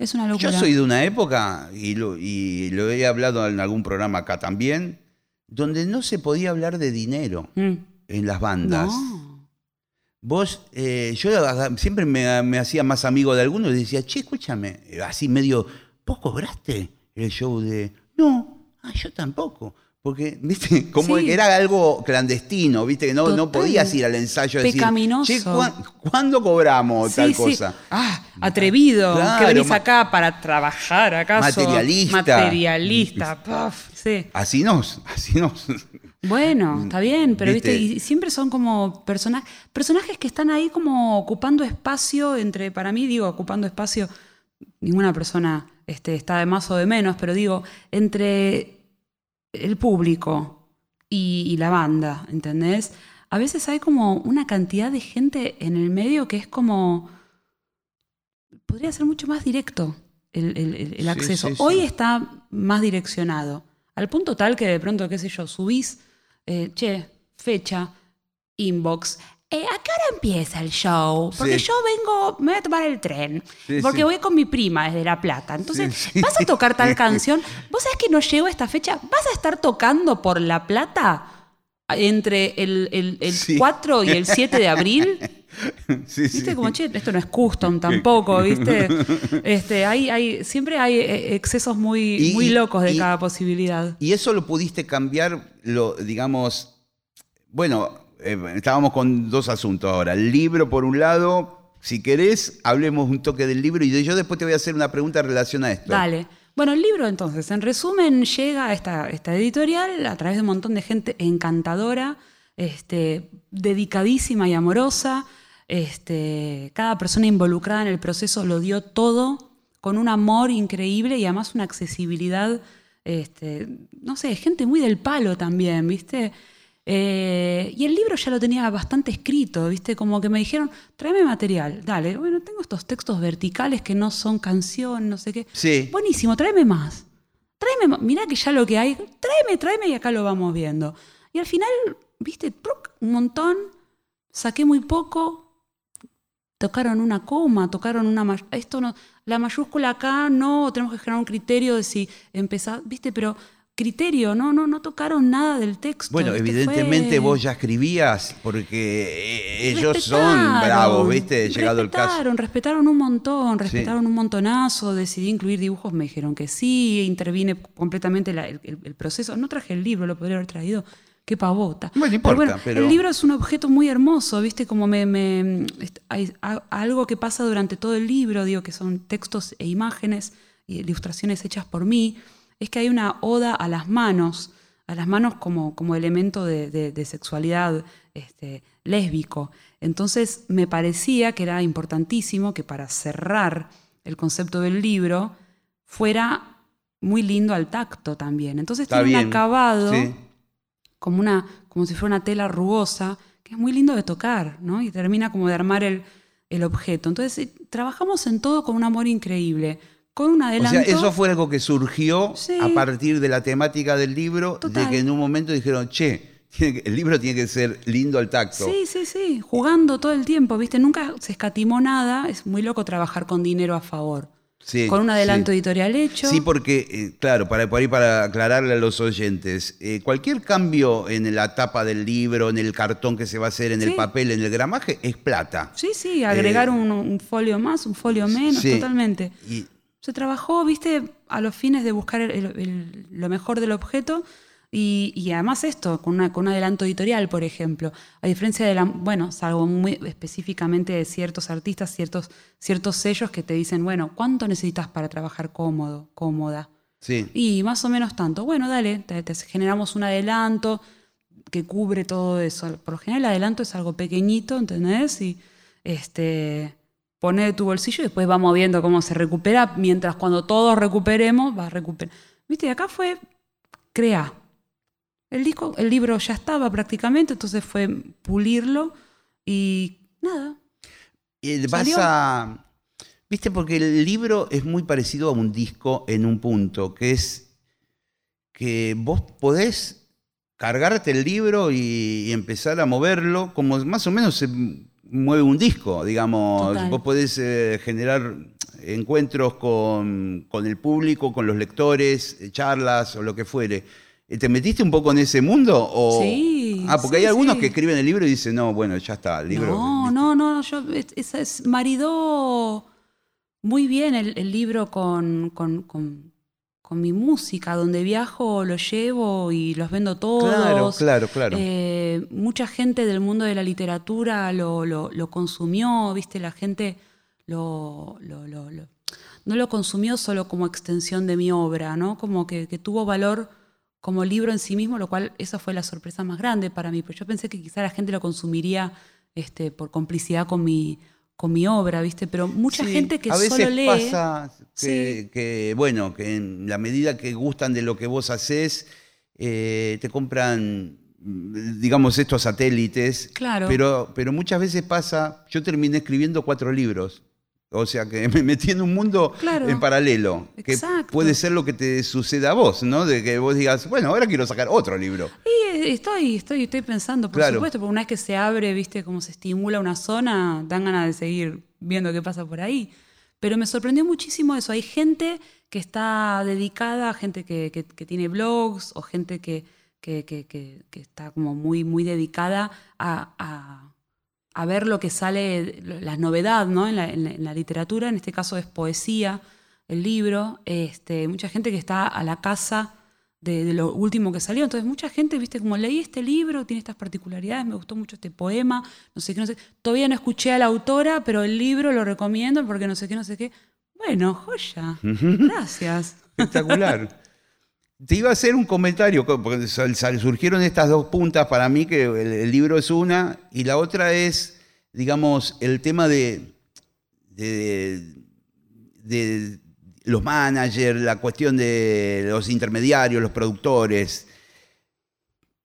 Speaker 2: Es una locura.
Speaker 1: Yo soy de una época, y lo, y lo he hablado en algún programa acá también, donde no se podía hablar de dinero
Speaker 2: Mm.
Speaker 1: en las bandas.
Speaker 2: No.
Speaker 1: Vos, eh, yo siempre me, me hacía más amigo de alguno y decía, che, escúchame, eh, así medio, ¿vos cobraste el show de.? No, ah, yo tampoco. Porque, (laughs) viste, como
Speaker 2: Sí.
Speaker 1: que era algo clandestino, viste, que no, no podías ir al ensayo y decir,
Speaker 2: Pecaminoso.
Speaker 1: che, ¿cuán- ¿cuándo cobramos tal
Speaker 2: Sí,
Speaker 1: cosa?
Speaker 2: Ah, atrevido.
Speaker 1: Claro,
Speaker 2: que venís acá para trabajar, ¿acaso?
Speaker 1: Materialista.
Speaker 2: Materialista. sí.
Speaker 1: Así nos, así nos.
Speaker 2: Bueno, está bien, pero viste,
Speaker 1: ¿Viste?
Speaker 2: y siempre son como personajes, personajes que están ahí como ocupando espacio entre, para mí digo, ocupando espacio, ninguna persona este, está de más o de menos, pero digo, entre el público y, y la banda, ¿entendés? A veces hay como una cantidad de gente en el medio que es como, podría ser mucho más directo el, el- el- el
Speaker 1: Sí,
Speaker 2: acceso.
Speaker 1: sí, sí.
Speaker 2: Hoy está más direccionado, al punto tal que de pronto, qué sé yo, subís, eh, che, fecha, inbox. Eh, ¿A qué hora empieza el show? Porque
Speaker 1: Sí.
Speaker 2: yo vengo, me voy a tomar el tren.
Speaker 1: Sí,
Speaker 2: porque
Speaker 1: sí.
Speaker 2: voy con mi prima desde La Plata. Entonces,
Speaker 1: Sí, sí.
Speaker 2: ¿vas a tocar tal (laughs) canción? ¿Vos sabés que no llego a esta fecha? ¿Vas a estar tocando por La Plata entre el, el- el
Speaker 1: Sí.
Speaker 2: 4 y el 7 de abril? (laughs)
Speaker 1: Sí,
Speaker 2: ¿Viste? Como, che, esto no es custom tampoco, (laughs) ¿viste? Este, hay, hay, siempre hay eh, excesos muy,
Speaker 1: Y-
Speaker 2: muy locos de
Speaker 1: y-
Speaker 2: cada posibilidad.
Speaker 1: Y eso lo pudiste cambiar, lo, digamos, bueno, eh, estábamos con dos asuntos ahora. El libro, por un lado, si querés, hablemos un toque del libro y yo después te voy a hacer una pregunta en relación a esto.
Speaker 2: Dale. Bueno, el libro entonces, en resumen, llega a esta, esta editorial a través de un montón de gente encantadora, este, dedicadísima y amorosa. Este, cada persona involucrada en el proceso lo dio todo con un amor increíble y además una accesibilidad, este, no sé, gente muy del palo también, ¿viste? Eh, y el libro ya lo tenía bastante escrito, ¿viste? Como que me dijeron, tráeme material, dale, bueno, tengo estos textos verticales que no son canción, no sé qué.
Speaker 1: Sí.
Speaker 2: Buenísimo, tráeme más. Tráeme más. Mirá que ya lo que hay, tráeme, tráeme y acá lo vamos viendo. Y al final, ¿viste? Un montón, saqué muy poco, tocaron una coma, tocaron una esto no, la mayúscula acá no, tenemos que generar un criterio de si empezar, viste, pero criterio, no, no, no tocaron nada del texto.
Speaker 1: Bueno, evidentemente
Speaker 2: Fue-
Speaker 1: vos ya escribías porque eh, ellos son bravos, ¿viste? Llegado el caso.
Speaker 2: Respetaron, respetaron un montón, respetaron un montonazo. Decidí incluir dibujos, me dijeron que sí, intervine completamente la- el, proceso. No traje el libro, lo podría haber traído. Qué pavota.
Speaker 1: Bueno, no importa, pero-
Speaker 2: El libro es un objeto muy hermoso, ¿viste? Como me, hay algo que pasa durante todo el libro, digo que son textos e imágenes ilustraciones hechas por mí, es que hay una oda a las manos, a las manos como, como elemento de, de- de sexualidad este, lésbico. Entonces me parecía que era importantísimo que para cerrar el concepto del libro fuera muy lindo al tacto también. Entonces
Speaker 1: Está
Speaker 2: tiene un acabado
Speaker 1: Sí.
Speaker 2: como, una, como si fuera una tela rugosa, que es muy lindo de tocar, ¿no? Y termina como de armar el, el objeto. Entonces, eh, trabajamos en todo con un amor increíble, con un
Speaker 1: O
Speaker 2: adelanto.
Speaker 1: sea, eso fue algo que surgió
Speaker 2: Sí.
Speaker 1: a partir de la temática del libro,
Speaker 2: Total.
Speaker 1: de que en un momento dijeron, che, el libro tiene que ser lindo al tacto.
Speaker 2: Sí, sí, sí, jugando todo el tiempo, ¿viste? Nunca se escatimó nada, es muy loco trabajar con dinero a favor.
Speaker 1: Sí,
Speaker 2: con un adelanto
Speaker 1: sí.
Speaker 2: editorial hecho.
Speaker 1: Sí, porque, eh, claro, para, por ahí para aclararle a los oyentes, eh, cualquier cambio en la tapa del libro, en el cartón que se va a hacer, en el papel, en el gramaje, es plata.
Speaker 2: Sí, sí, agregar
Speaker 1: Eh,
Speaker 2: un, un folio más, un folio menos,
Speaker 1: Sí.
Speaker 2: totalmente.
Speaker 1: Y,
Speaker 2: Se trabajó, viste, a los fines de buscar el- el- lo mejor del objeto y, y además esto, con, una, con un adelanto editorial, por ejemplo. A diferencia de la, bueno, salvo muy específicamente de ciertos artistas, ciertos, ciertos sellos que te dicen, bueno, ¿cuánto necesitas para trabajar cómodo, cómoda?
Speaker 1: sí.
Speaker 2: Y más o menos tanto. Bueno, dale, te, te generamos un adelanto que cubre todo eso. Por lo general el adelanto es algo pequeñito, ¿entendés? Y este, pone de tu bolsillo y después vamos viendo cómo se recupera, mientras cuando todos recuperemos, va a recuperar. Viste, y acá fue crea. El disco, el libro ya estaba prácticamente, entonces fue pulirlo y nada.
Speaker 1: Y vas
Speaker 2: Salió.
Speaker 1: a. Viste, porque el libro es muy parecido a un disco en un punto, que es que vos podés cargarte el libro y, y empezar a moverlo como más o menos se mueve un disco, digamos.
Speaker 2: Total.
Speaker 1: Vos podés eh, generar encuentros con, con el público, con los lectores, eh, charlas o lo que fuere. Eh, ¿Te metiste un poco en ese mundo? O...
Speaker 2: Sí,
Speaker 1: Ah, porque
Speaker 2: sí,
Speaker 1: hay algunos
Speaker 2: sí.
Speaker 1: que escriben el libro y dicen, no, bueno, ya está, el libro.
Speaker 2: No,
Speaker 1: ¿viste?
Speaker 2: no, no, yo es, es- es- maridó muy bien el, el libro con, con- con- con mi música, donde viajo, lo llevo y los vendo todos.
Speaker 1: Claro, claro, claro.
Speaker 2: Eh, mucha gente del mundo de la literatura lo, lo- lo consumió, viste, la gente lo, lo- no lo consumió solo como extensión de mi obra, ¿no? Como que, que tuvo valor como libro en sí mismo, lo cual esa fue la sorpresa más grande para mí, pero yo pensé que quizá la gente lo consumiría este, por complicidad con mi, con mi obra, ¿viste? Pero mucha
Speaker 1: Sí,
Speaker 2: gente que
Speaker 1: a veces
Speaker 2: solo lee...
Speaker 1: pasa que,
Speaker 2: Sí.
Speaker 1: que, bueno, que en la medida que gustan de lo que vos haces, eh, te compran, mm, digamos, estos satélites.
Speaker 2: Claro.
Speaker 1: Pero, pero muchas veces pasa, yo terminé escribiendo cuatro libros. O sea que (laughs) me metí en un mundo
Speaker 2: Claro.
Speaker 1: en paralelo. Que
Speaker 2: Exacto.
Speaker 1: puede ser lo que te suceda a vos, ¿no? De que vos digas, bueno, ahora quiero sacar otro libro.
Speaker 2: Y eh, estoy, estoy, estoy pensando, por
Speaker 1: Claro.
Speaker 2: supuesto, porque una vez que se abre, viste, cómo se estimula una zona, dan ganas de seguir viendo qué pasa por ahí. Pero me sorprendió muchísimo eso. Hay gente que está dedicada, gente que, que- que tiene blogs o gente que, que, que- que- que está como muy, muy dedicada a, a- a ver lo que sale, la novedad ¿no? en, la, en la- en la literatura. En este caso es poesía, el libro. Este, mucha gente que está a la casa de, de lo último que salió. Entonces, mucha gente, viste, como leí este libro, tiene estas particularidades, me gustó mucho este poema, no sé qué, no sé. Todavía no escuché a la autora, pero el libro lo recomiendo porque no sé qué, no sé qué. Bueno, joya. (laughs) Gracias.
Speaker 1: Espectacular. Te iba a hacer un comentario, co- porque surgieron estas dos puntas para mí, que el, libro es una, y la otra es, digamos, el tema de, de, de los managers, la cuestión de los intermediarios, los productores.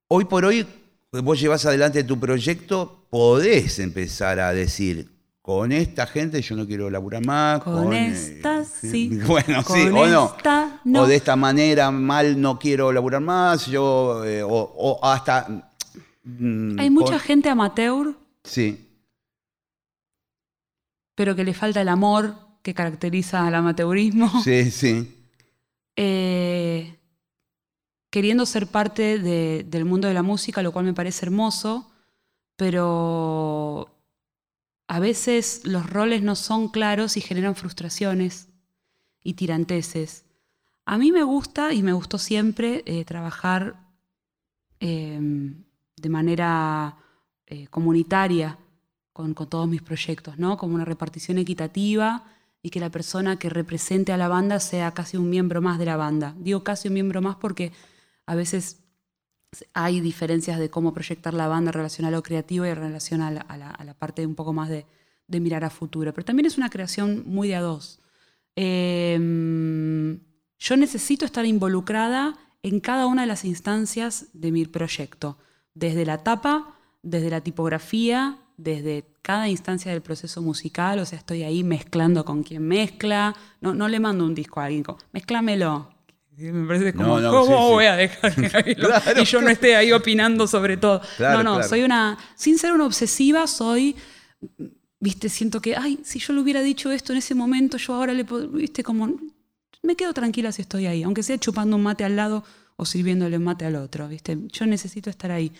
Speaker 1: Hoy por hoy, vos llevas adelante tu proyecto, podés empezar a decir, con esta gente yo no quiero laburar más.
Speaker 2: Con
Speaker 1: eh,
Speaker 2: esta sí. (laughs)
Speaker 1: Bueno,
Speaker 2: Con
Speaker 1: sí, o no.
Speaker 2: esta no.
Speaker 1: O de esta manera mal no quiero laburar más, yo, eh, o, o hasta... mm,
Speaker 2: Hay mucha
Speaker 1: con-
Speaker 2: gente amateur
Speaker 1: Sí,
Speaker 2: pero que le falta el amor que caracteriza al amateurismo.
Speaker 1: Sí, sí.
Speaker 2: Eh, queriendo ser parte de- del mundo de la música, lo cual me parece hermoso, pero a veces los roles no son claros y generan frustraciones y tiranteses. A mí me gusta y me gustó siempre eh, trabajar eh, de manera eh, comunitaria con, con todos mis proyectos, ¿no? Como una repartición equitativa y que la persona que represente a la banda sea casi un miembro más de la banda. Digo casi un miembro más porque a veces hay diferencias de cómo proyectar la banda en relación a lo creativo y en relación a la, a la- a la parte un poco más de, de mirar a futuro. Pero también es una creación muy de a dos. Eh, yo necesito estar involucrada en cada una de las instancias de mi proyecto, desde la tapa, desde la tipografía, desde cada instancia del proceso musical, o sea, estoy ahí mezclando con quien mezcla, no, no le mando un disco a alguien, mezclámelo. Me parece como,
Speaker 1: No, no,
Speaker 2: ¿cómo
Speaker 1: sí, sí.
Speaker 2: voy a dejar que (laughs)
Speaker 1: Claro,
Speaker 2: y yo no esté ahí opinando sobre todo?
Speaker 1: Claro,
Speaker 2: no, no,
Speaker 1: claro.
Speaker 2: soy una, sin ser una obsesiva, soy viste, siento que, ay, si yo le hubiera dicho esto en ese momento, yo ahora le puedo, viste, como, me quedo tranquila si estoy ahí, aunque sea chupando un mate al lado o sirviéndole un mate al otro, viste, yo necesito estar ahí.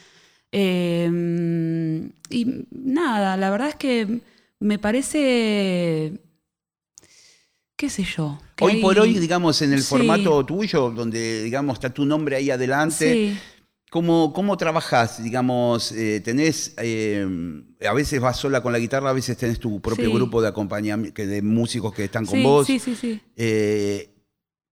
Speaker 2: Eh, y nada, la verdad es que me parece, qué sé yo.
Speaker 1: Hoy
Speaker 2: hay-
Speaker 1: por hoy, digamos, en el
Speaker 2: Sí.
Speaker 1: formato tuyo, donde, digamos, está tu nombre ahí adelante,
Speaker 2: Sí.
Speaker 1: ¿cómo, cómo trabajas? Digamos, eh, tenés, eh, a veces vas sola con la guitarra, a veces tenés tu propio
Speaker 2: Sí.
Speaker 1: grupo de acompañamiento, de músicos que están con vos.
Speaker 2: sí, sí, sí.
Speaker 1: Eh,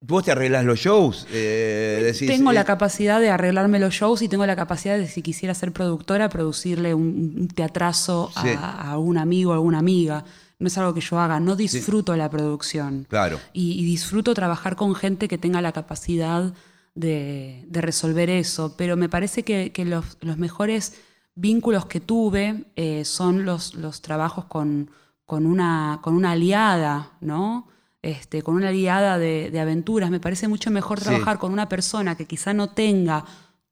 Speaker 1: ¿Vos te arreglas los shows? Eh, decís,
Speaker 2: tengo
Speaker 1: eh,
Speaker 2: la capacidad de arreglarme los shows y tengo la capacidad de, si quisiera ser productora, producirle un, un teatrazo
Speaker 1: Sí.
Speaker 2: a, a un amigo o alguna amiga. No es algo que yo haga, no disfruto la producción.
Speaker 1: Claro.
Speaker 2: Y, y disfruto trabajar con gente que tenga la capacidad de, de resolver eso. Pero me parece que, que los, los mejores vínculos que tuve eh, son los, los trabajos con, con, una, con una aliada, ¿no? Este, con una aliada de, de aventuras. Me parece mucho mejor
Speaker 1: Sí.
Speaker 2: trabajar con una persona que quizá no tenga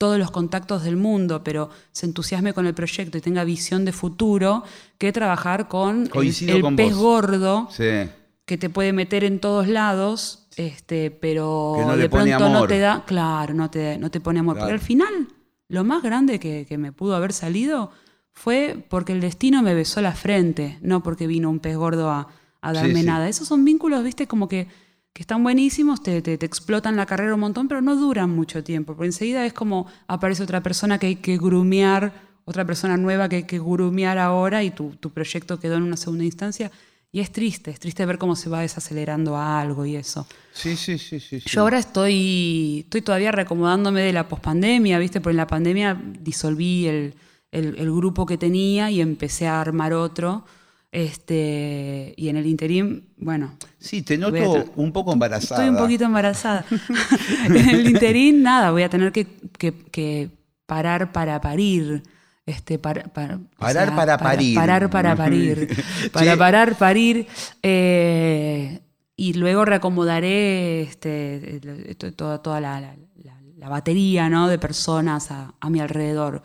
Speaker 2: todos los contactos del mundo, pero se entusiasme con el proyecto y tenga visión de futuro, que trabajar con el,
Speaker 1: Coincido
Speaker 2: el
Speaker 1: con
Speaker 2: pez
Speaker 1: vos.
Speaker 2: gordo
Speaker 1: Sí.
Speaker 2: que te puede meter en todos lados, este, pero
Speaker 1: Que no le
Speaker 2: de pronto no te da, claro, no te, no te pone amor.
Speaker 1: Claro.
Speaker 2: Pero al final, lo más grande que, que me pudo haber salido fue porque el destino me besó la frente, no porque vino un pez gordo a, a
Speaker 1: Sí,
Speaker 2: darme
Speaker 1: sí.
Speaker 2: nada. Esos son vínculos, viste, como que, que están buenísimos, te, te- te explotan la carrera un montón, pero no duran mucho tiempo, porque enseguida es como aparece otra persona que hay que grumear, otra persona nueva que hay que grumear ahora y tu, tu proyecto quedó en una segunda instancia. Y es triste, es triste ver cómo se va desacelerando algo y eso.
Speaker 1: Sí, sí, sí, sí. sí.
Speaker 2: Yo ahora estoy, estoy todavía reacomodándome de la pospandemia, ¿viste? Porque en la pandemia disolví el, el- el grupo que tenía y empecé a armar otro. Este, y en el interín, bueno,
Speaker 1: Sí, te noto un poco embarazada.
Speaker 2: estoy un poquito embarazada. (laughs) (laughs) en el interín, nada, voy a tener que, que- que parar para parir. Este, para,
Speaker 1: Parar para parir.
Speaker 2: Parar para (laughs) parir. para
Speaker 1: Sí.
Speaker 2: parar, parir. eh, y luego reacomodaré este, toda, toda la, la- la- la batería ¿no? de personas a, a mi alrededor.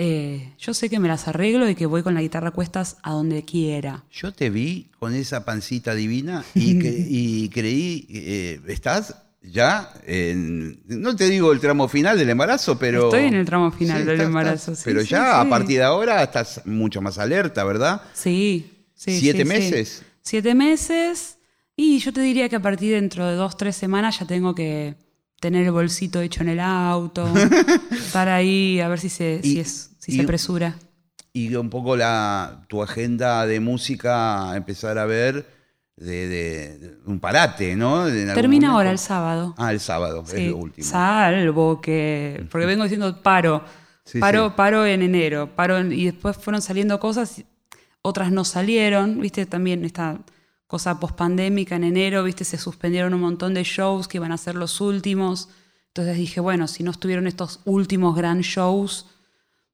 Speaker 2: Eh, yo sé que me las arreglo y que voy con la guitarra a cuestas a donde quiera.
Speaker 1: Yo te vi con esa pancita divina y, (laughs) cre- y creí, eh, estás ya en, no te digo el tramo final del embarazo, pero...
Speaker 2: Estoy en el tramo final del
Speaker 1: estás-
Speaker 2: embarazo,
Speaker 1: estás-
Speaker 2: sí,
Speaker 1: pero
Speaker 2: sí,
Speaker 1: ya a partir de ahora estás mucho más alerta, ¿verdad?
Speaker 2: Sí, sí.
Speaker 1: ¿Siete meses?
Speaker 2: Siete meses. Y yo te diría que a partir de dentro de dos, tres semanas ya tengo que tener el bolsito hecho en el auto, (laughs) estar ahí a ver si se,
Speaker 1: Y-
Speaker 2: si es, si se apresura.
Speaker 1: Y un poco la, tu agenda de música, empezar a ver de, de- de un parate, ¿no?
Speaker 2: Termina ahora el sábado.
Speaker 1: Ah, el sábado, es
Speaker 2: Sí,
Speaker 1: lo último.
Speaker 2: Salvo que. Porque vengo diciendo paro.
Speaker 1: Sí,
Speaker 2: paro,
Speaker 1: sí.
Speaker 2: paro en enero. Paro en- y después fueron saliendo cosas, otras no salieron. Viste, también esta cosa pospandémica en enero, viste, se suspendieron un montón de shows que iban a ser los últimos. Entonces dije, bueno, si no estuvieron estos últimos gran shows,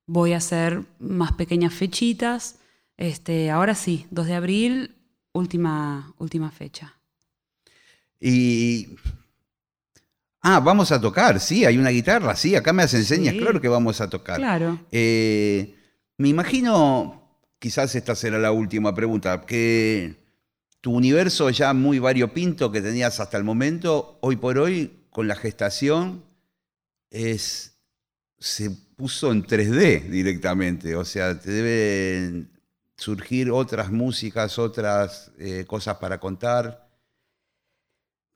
Speaker 2: voy a hacer más pequeñas fechitas. Este, ahora sí, 2 de abril, última, última fecha.
Speaker 1: Y. Ah, vamos a tocar, sí, hay una guitarra, sí, acá me hacen señas,
Speaker 2: Sí.
Speaker 1: claro que vamos a tocar.
Speaker 2: Claro.
Speaker 1: Eh, me imagino, quizás esta será la última pregunta, que tu universo ya muy variopinto que tenías hasta el momento, hoy por hoy, con la gestación, es, se puso en 3D directamente. O sea, te deben surgir otras músicas, otras eh, cosas para contar.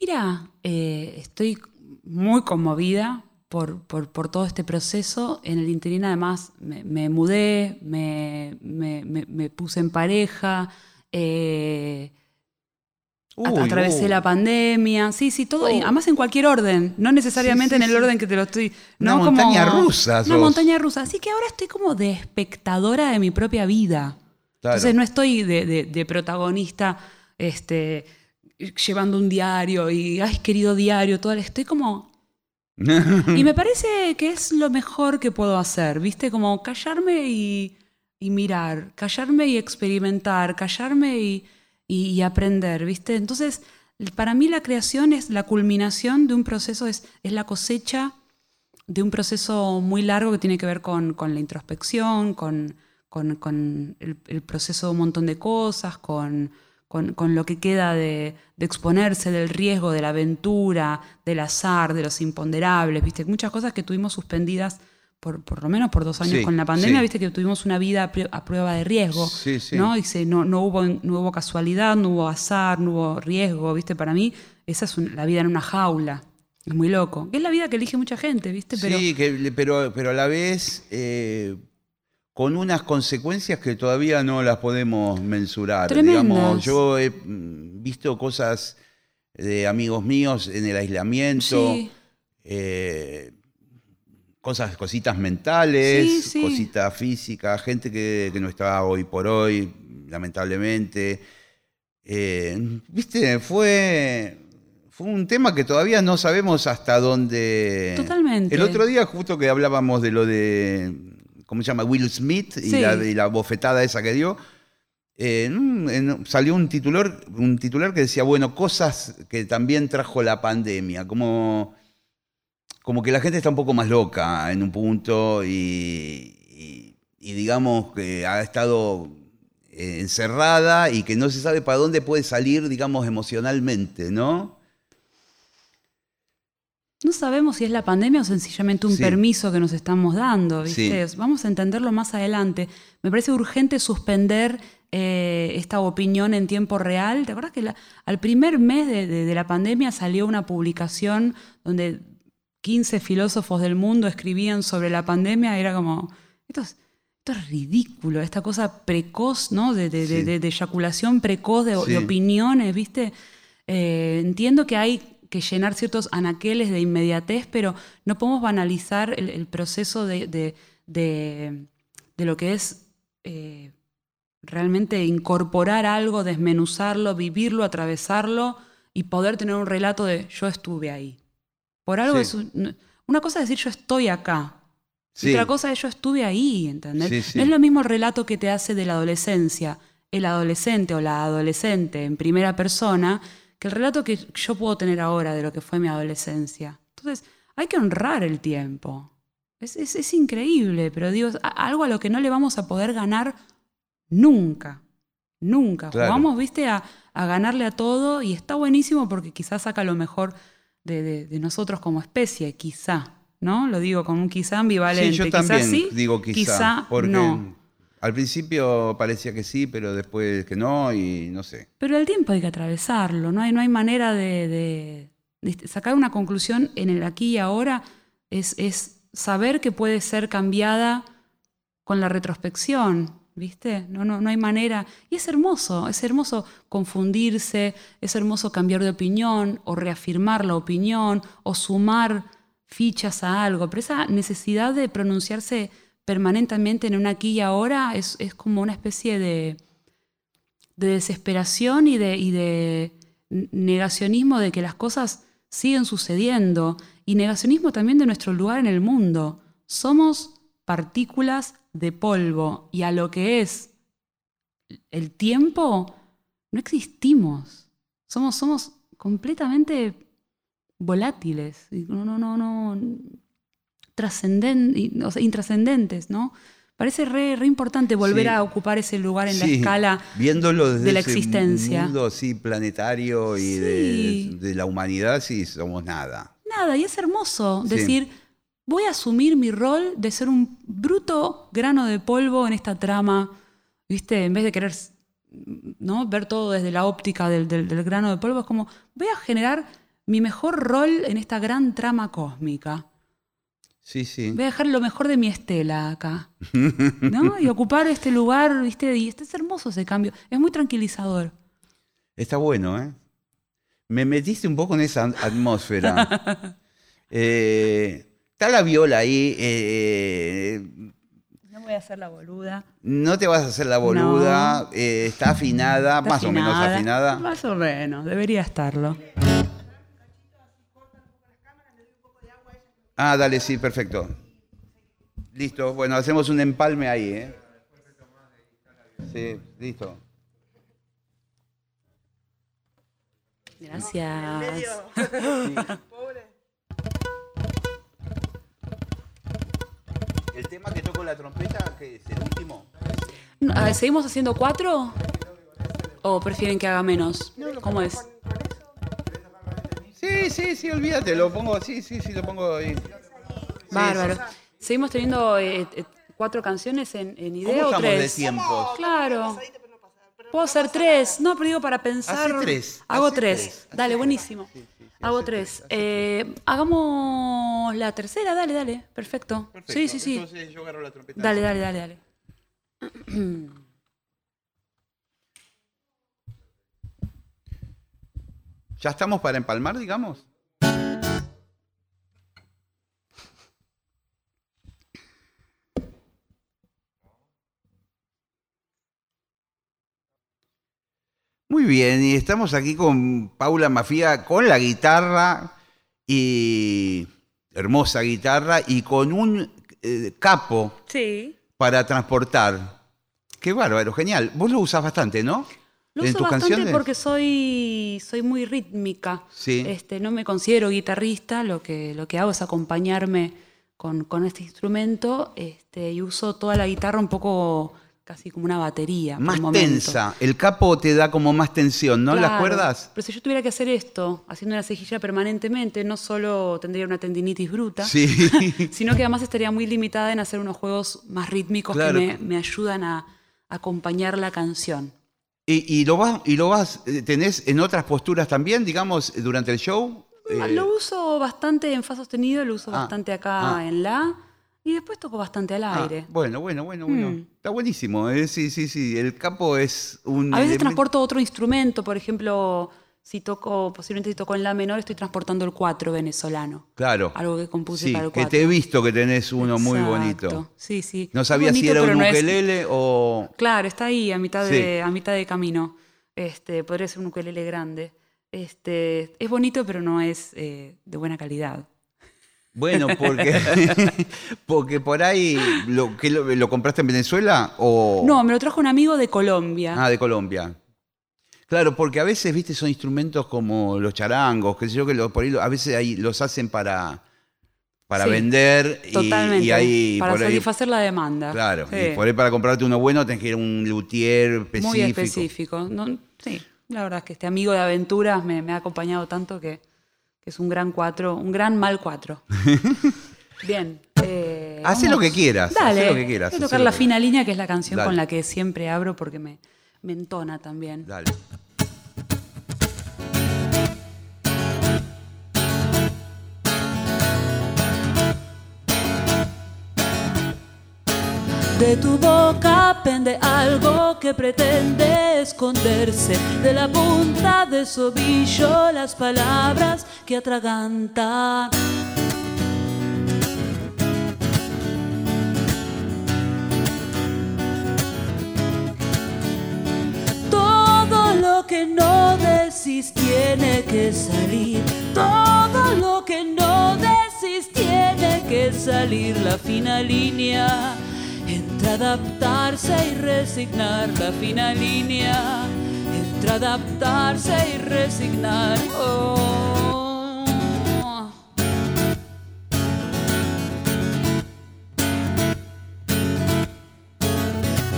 Speaker 2: Mira, eh, estoy muy conmovida por, por, por, todo este proceso. En el interín además me, mudé, me, me, me, puse en pareja, eh, Uy, atravesé uh. la pandemia, sí, sí, todo, uh. además en cualquier orden, no necesariamente sí, sí, en el orden que te lo estoy...
Speaker 1: Una
Speaker 2: no
Speaker 1: montaña
Speaker 2: como,
Speaker 1: rusa.
Speaker 2: Una montaña rusa, así que ahora estoy como de espectadora de mi propia vida. Claro. Entonces no estoy de, de, de protagonista este, llevando un diario y, ay, querido diario, todo, estoy como... (laughs) y me parece que es lo mejor que puedo hacer, ¿viste? Como callarme y, y mirar, callarme y experimentar, callarme y, y, aprender, ¿viste? Entonces, para mí la creación es la culminación de un proceso, es, es la cosecha de un proceso muy largo que tiene que ver con, con la introspección, con, con, el, proceso de un montón de cosas, con, con lo que queda de, de, exponerse, del riesgo, de la aventura, del azar, de los imponderables, ¿viste? Muchas cosas que tuvimos suspendidas por, por lo menos por dos años
Speaker 1: Sí,
Speaker 2: con la pandemia,
Speaker 1: sí.
Speaker 2: viste que tuvimos una vida a, pr- a prueba de riesgo,
Speaker 1: Sí, sí.
Speaker 2: ¿no? Y se- no, no, hubo, no hubo casualidad, no hubo azar, no hubo riesgo, viste, para mí esa es un- la vida en una jaula, es muy loco. Es la vida que elige mucha gente, viste, pero
Speaker 1: sí, que, pero, pero a la vez eh, con unas consecuencias que todavía no las podemos mensurar.
Speaker 2: Tremendas.
Speaker 1: Digamos, yo he mm, visto cosas de amigos míos en el aislamiento,
Speaker 2: sí,
Speaker 1: eh, cosas, cositas mentales,
Speaker 2: Sí, sí.
Speaker 1: cositas físicas, gente que, que no está hoy por hoy, lamentablemente. Eh, Viste, fue, fue un tema que todavía no sabemos hasta dónde.
Speaker 2: Totalmente.
Speaker 1: El otro día, justo que hablábamos de lo de. ¿Cómo se llama? Will Smith y,
Speaker 2: Sí.
Speaker 1: la, y la bofetada esa que dio. eh, en un- en- salió un titular, un titular que decía, bueno, cosas que también trajo la pandemia, como, como que la gente está un poco más loca en un punto y, y- y digamos que ha estado eh, encerrada y que no se sabe para dónde puede salir, digamos, emocionalmente, ¿no?
Speaker 2: no sabemos si es la pandemia o sencillamente un
Speaker 1: Sí.
Speaker 2: permiso que nos estamos dando, ¿viste? Vamos a entenderlo más adelante. Me parece urgente suspender eh, esta opinión en tiempo real. ¿Te acuerdas que la- al primer mes de, de- de la pandemia salió una publicación donde 15 filósofos del mundo escribían sobre la pandemia? Era como, esto es, esto es ridículo, esta cosa precoz, ¿no? De, de- de-
Speaker 1: Sí.
Speaker 2: de- de eyaculación precoz, de,
Speaker 1: Sí.
Speaker 2: de opiniones, ¿viste? Eh, entiendo que hay que llenar ciertos anaqueles de inmediatez, pero no podemos banalizar el, el proceso de, de- de- de lo que es eh, realmente incorporar algo, desmenuzarlo, vivirlo, atravesarlo y poder tener un relato de yo estuve ahí. Por algo
Speaker 1: Sí.
Speaker 2: es un- una cosa es decir yo estoy acá.
Speaker 1: Sí.
Speaker 2: otra cosa es yo estuve ahí, ¿entendés?
Speaker 1: Sí.
Speaker 2: No es lo mismo el relato que te hace de la adolescencia, el adolescente o la adolescente en primera persona, que el relato que yo puedo tener ahora de lo que fue mi adolescencia. Entonces, hay que honrar el tiempo. Es, es- es increíble, pero digo, es algo a lo que no le vamos a poder ganar nunca. Nunca.
Speaker 1: Claro.
Speaker 2: Jugamos, viste, a, a ganarle a todo y está buenísimo porque quizás saca lo mejor de, de- de nosotros como especie, quizá. ¿No? Lo digo con un quizá ambivalente.
Speaker 1: Sí, yo también
Speaker 2: sí,
Speaker 1: digo quizá,
Speaker 2: quizá
Speaker 1: porque
Speaker 2: no.
Speaker 1: al principio parecía que sí, pero después que no y no sé.
Speaker 2: Pero el tiempo hay que atravesarlo, no hay, no hay manera de, de- de sacar una conclusión en el aquí y ahora, es, es saber que puede ser cambiada con la retrospección, ¿viste? No, no, no hay manera. Y es hermoso, es hermoso confundirse, es hermoso cambiar de opinión o reafirmar la opinión o sumar fichas a algo, pero esa necesidad de pronunciarse permanentemente en un aquí y ahora es, es como una especie de de desesperación y de, y de negacionismo de que las cosas siguen sucediendo y negacionismo también de nuestro lugar en el mundo. Somos partículas de polvo y a lo que es el tiempo no existimos. Somos, somos completamente volátiles, no, no, no, no, o sea, intrascendentes, ¿no? parece re, re importante volver
Speaker 1: Sí.
Speaker 2: a ocupar ese lugar en la escala.
Speaker 1: viéndolo desde
Speaker 2: de la
Speaker 1: ese
Speaker 2: existencia.
Speaker 1: mundo así planetario y
Speaker 2: Sí.
Speaker 1: de, de la humanidad, sí, somos nada.
Speaker 2: Nada, y es hermoso decir, voy a asumir mi rol de ser un bruto grano de polvo en esta trama, ¿viste? En vez de querer ¿no? ver todo desde la óptica del, del- del grano de polvo, es como, voy a generar mi mejor rol en esta gran trama cósmica.
Speaker 1: Sí, sí.
Speaker 2: Voy a dejar lo mejor de mi estela acá. ¿no? Y ocupar este lugar, ¿viste? Y este es hermoso ese cambio. Es muy tranquilizador.
Speaker 1: Está bueno, ¿eh? Me metiste un poco en esa at- atmósfera. (laughs) Eh, está la viola ahí. eh,
Speaker 2: No voy a hacer la boluda.
Speaker 1: no te vas a hacer la boluda.
Speaker 2: No.
Speaker 1: eh, está afinada,
Speaker 2: Está
Speaker 1: más o menos afinada.
Speaker 2: Más o menos, debería estarlo.
Speaker 1: Ah, dale, sí, perfecto. Listo. Bueno, hacemos un empalme ahí, ¿eh? Sí, listo.
Speaker 2: Gracias. (laughs)
Speaker 1: ¿El tema que toco la trompeta, que es el último?
Speaker 2: Ah, ¿Seguimos haciendo cuatro? ¿O prefieren que haga menos? ¿Cómo es?
Speaker 1: Sí, sí, sí, olvídate, lo pongo, sí, sí, sí, lo pongo ahí.
Speaker 2: Bárbaro. ¿Seguimos teniendo eh, eh, cuatro canciones en, en idea
Speaker 1: ¿Cómo
Speaker 2: o
Speaker 1: estamos de
Speaker 2: tres? Claro. Puedo hacer tres. No, pero digo para pensar.
Speaker 1: Hacé tres,
Speaker 2: Hago tres.
Speaker 1: tres,
Speaker 2: Dale, buenísimo. Hago tres. Eh, hagamos la tercera, dale, dale. Perfecto.
Speaker 1: Perfecto.
Speaker 2: Sí, sí, sí.
Speaker 1: Entonces yo agarro la trompeta.
Speaker 2: Dale, dale, dale, dale. (clears throat)
Speaker 1: ¿Ya estamos para empalmar, digamos? Muy bien, y estamos aquí con Paula Mafía con la guitarra y hermosa guitarra y con un eh, capo
Speaker 2: Sí.
Speaker 1: para transportar. Qué bárbaro, genial. Vos lo usás bastante, ¿no?
Speaker 2: Lo
Speaker 1: ¿En
Speaker 2: uso
Speaker 1: tus
Speaker 2: bastante
Speaker 1: canciones?
Speaker 2: porque soy, soy muy rítmica.
Speaker 1: Sí.
Speaker 2: Este, no me considero guitarrista, lo que, lo que hago es acompañarme con, con este instrumento este, y uso toda la guitarra un poco casi como una batería.
Speaker 1: Más tensa. El capo te da como más tensión, ¿no? ¿Las
Speaker 2: Claro,
Speaker 1: cuerdas?
Speaker 2: Pero si yo tuviera que hacer esto, haciendo una cejilla permanentemente, no solo tendría una tendinitis bruta,
Speaker 1: Sí. (laughs)
Speaker 2: sino que además estaría muy limitada en hacer unos juegos más rítmicos
Speaker 1: Claro.
Speaker 2: que me, me ayudan a acompañar la canción.
Speaker 1: y, y lo vas, y lo vas, eh, tenés en otras posturas también, digamos, durante el show.
Speaker 2: Ah,
Speaker 1: Eh,
Speaker 2: Lo uso bastante en fa sostenido, lo uso
Speaker 1: Ah,
Speaker 2: bastante acá
Speaker 1: ah.
Speaker 2: en la y después toco bastante al
Speaker 1: ah,
Speaker 2: aire.
Speaker 1: bueno, bueno, bueno, bueno.
Speaker 2: Mm.
Speaker 1: Está buenísimo. eh, Sí, sí, sí. El capo es un.
Speaker 2: A veces
Speaker 1: elemento-
Speaker 2: transporto otro instrumento, por ejemplo, si toco, posiblemente si toco en la menor, estoy transportando el cuatro venezolano.
Speaker 1: Claro.
Speaker 2: Algo que compuse
Speaker 1: Sí,
Speaker 2: para el
Speaker 1: que
Speaker 2: cuatro.
Speaker 1: te he visto que tenés uno muy bonito.
Speaker 2: Sí, sí.
Speaker 1: No sabía si
Speaker 2: bonito,
Speaker 1: era un
Speaker 2: pero no es-
Speaker 1: ukelele o.
Speaker 2: Claro, está ahí a mitad
Speaker 1: Sí.
Speaker 2: de, a mitad de camino. Este, podría ser un ukelele grande. Este, es bonito, pero no es eh, de buena calidad.
Speaker 1: Bueno, porque, (laughs) porque por ahí lo, ¿qué lo, lo compraste en Venezuela o
Speaker 2: No, me lo trajo un amigo de Colombia.
Speaker 1: ah de Colombia. Claro, porque a veces, viste, son instrumentos como los charangos, que sé yo, que lo- por ahí a veces ahí los hacen para, para
Speaker 2: Sí,
Speaker 1: vender y, ahí
Speaker 2: para
Speaker 1: por ahí,
Speaker 2: satisfacer la demanda.
Speaker 1: claro,
Speaker 2: Sí.
Speaker 1: y por ahí para comprarte uno bueno tenés que ir a un luthier específico.
Speaker 2: Muy específico. No, sí, la verdad es que este amigo de aventuras me, me ha acompañado tanto que, que es un gran cuatro, un gran mal cuatro. (laughs) Bien. eh,
Speaker 1: Hacé lo que quieras,
Speaker 2: Dale.
Speaker 1: hacé lo que quieras,
Speaker 2: Voy a tocar la fina línea, que es la canción
Speaker 1: Dale.
Speaker 2: con la que siempre abro porque me, me entona también.
Speaker 1: Dale.
Speaker 2: De tu boca pende algo que pretende esconderse. De la punta de su ovillo las palabras que atragantan. Todo lo que no decís tiene que salir. Todo lo que no decís tiene que salir. La fina línea entre adaptarse y resignar la fina línea, entre adaptarse y resignar. Oh.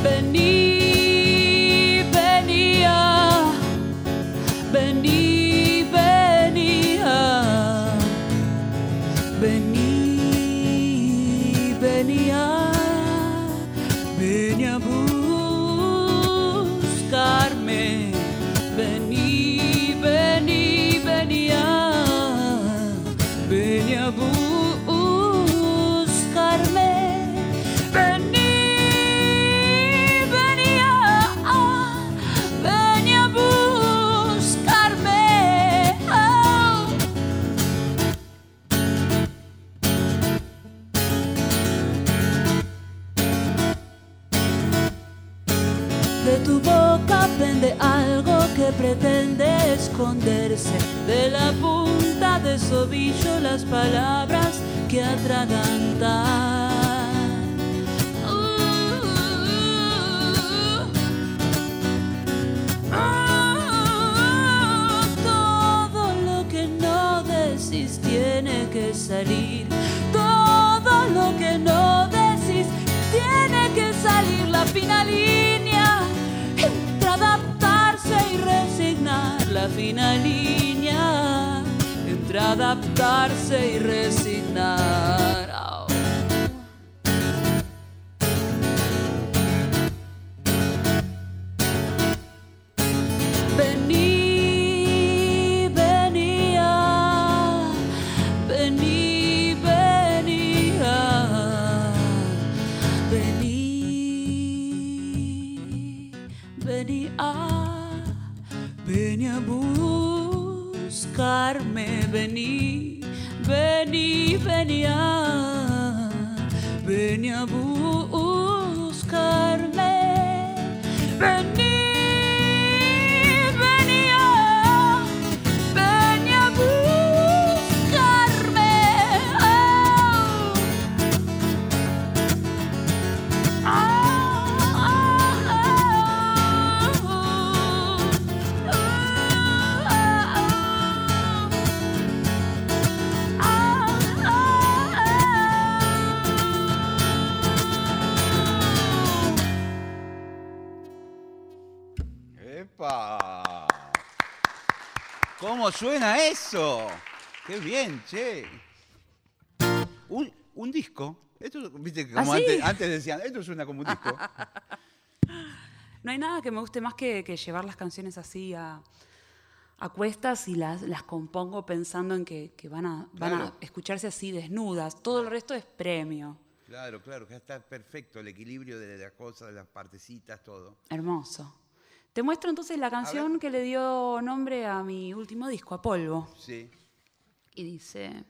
Speaker 4: Vení, venía, vení, venía, vení, venía minha boca. Pretende esconderse. De la punta de sobillo las palabras que atragantan. Uh, ah, todo lo que no decís tiene que salir. Todo lo que no decís tiene que salir la fina la fina línea entre adaptarse y resignar.
Speaker 1: Suena eso? ¡Qué bien, che! Un, un disco. Esto, viste, que como
Speaker 4: ¿Ah, sí?
Speaker 1: antes, antes decían, esto suena como un disco. (laughs)
Speaker 4: No hay nada que me guste más que, que llevar las canciones así a, a cuestas y las, las compongo pensando en que, que van, a, van a escucharse así desnudas. Todo el resto es premio.
Speaker 1: Claro, claro, que está perfecto el equilibrio de las cosas, de las partecitas, todo.
Speaker 4: Hermoso. Te muestro entonces la canción que le dio nombre a mi último disco, a Polvo.
Speaker 1: Sí.
Speaker 4: Y dice...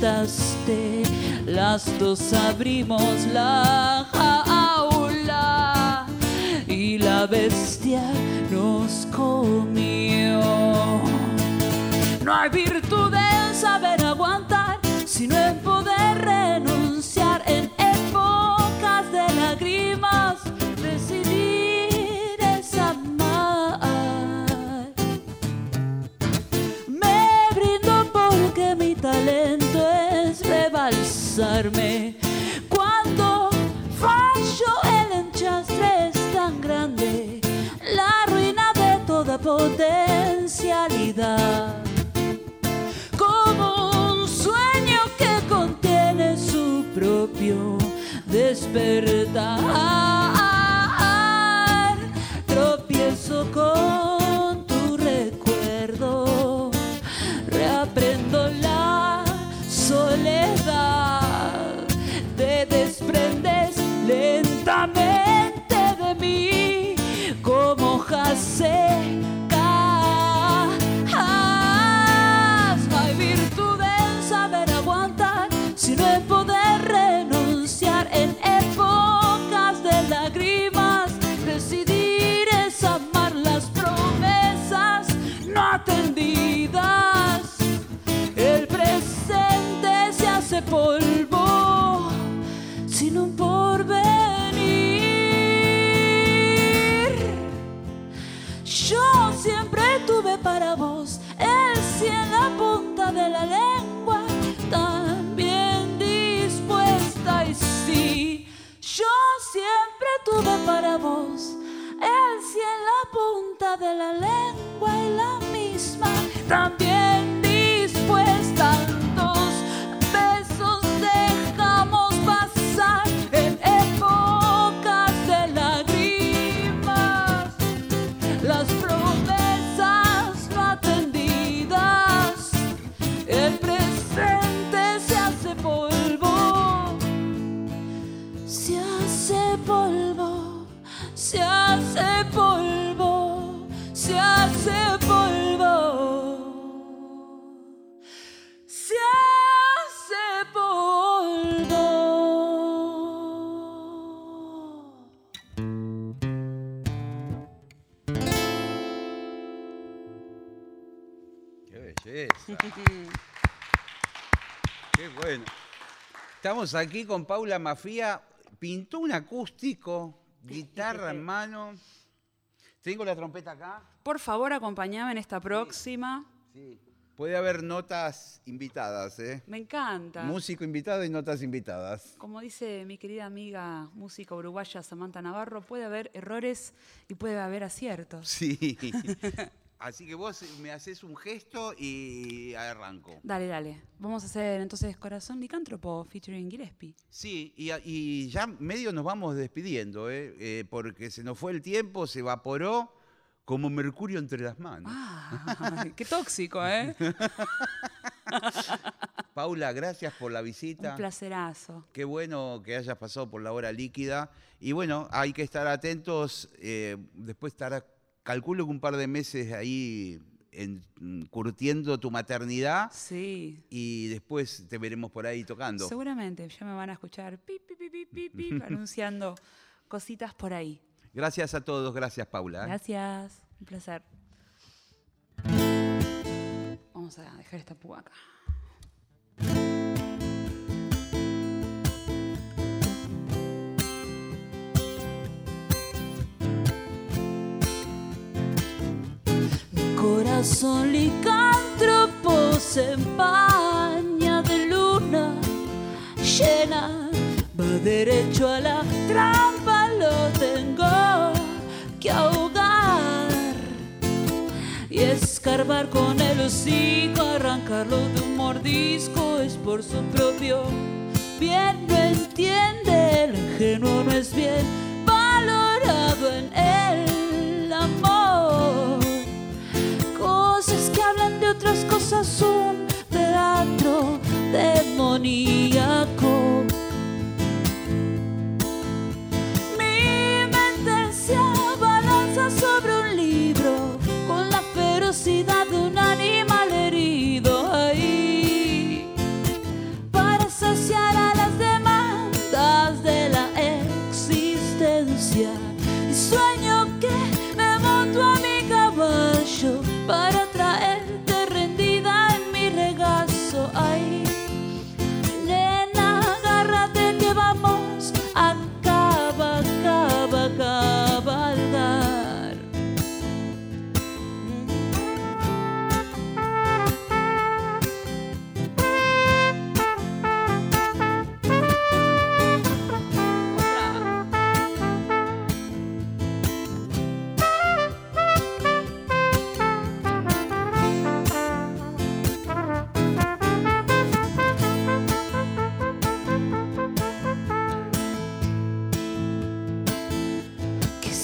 Speaker 4: Las dos abrimos la jaula y la bestia nos comió. No hay virtud en saber aguantar, sino en poder renunciar en épocas de lágrimas. Cuando fallo el enchastre es tan grande, la ruina de toda potencialidad como un sueño que contiene su propio despertar. Polvo sin un porvenir. Yo siempre tuve para vos el cielo en la punta de la lengua, tan bien dispuesta y sí, yo siempre tuve para vos el cielo en la punta de la lengua y la misma también (laughs)
Speaker 1: ¡Qué bueno! Estamos aquí con Paula Mafía. Pintó un acústico, guitarra en mano. Tengo la trompeta acá.
Speaker 4: Por favor, acompáñame en esta próxima.
Speaker 1: Sí. Puede haber notas invitadas, ¿eh?
Speaker 4: Me encanta.
Speaker 1: Músico invitado y notas invitadas.
Speaker 4: Como dice mi querida amiga música uruguaya Samantha Navarro, puede haber errores y puede haber aciertos.
Speaker 1: Sí. (laughs) Así que vos me haces un gesto y arranco.
Speaker 4: Dale, dale. Vamos a hacer entonces Corazón Licántropo featuring Gillespie.
Speaker 1: Sí, y, y ya medio nos vamos despidiendo, ¿eh? Eh, porque se nos fue el tiempo, se evaporó como mercurio entre las manos.
Speaker 4: Ah, (laughs) qué tóxico, ¿eh? (laughs)
Speaker 1: Paula, gracias por la visita.
Speaker 4: Un placerazo.
Speaker 1: Qué bueno que hayas pasado por la hora líquida. Y bueno, hay que estar atentos. eh, después estará, calculo que un par de meses ahí en- curtiendo tu maternidad.
Speaker 4: Sí.
Speaker 1: Y después te veremos por ahí tocando.
Speaker 4: Seguramente ya me van a escuchar pip, pip, pip, pip, (laughs) anunciando cositas por ahí.
Speaker 1: Gracias a todos, gracias Paula. ¿eh?
Speaker 4: Gracias, un placer. Vamos a dejar esta púa acá. Corazón licántropo se empaña de luna llena, va derecho a la trampa, lo tengo que ahogar y escarbar con el hocico, arrancarlo de un mordisco, es por su propio bien, no entiende, el ingenuo no es bien valorado en el otras cosas, un teatro demoníaco.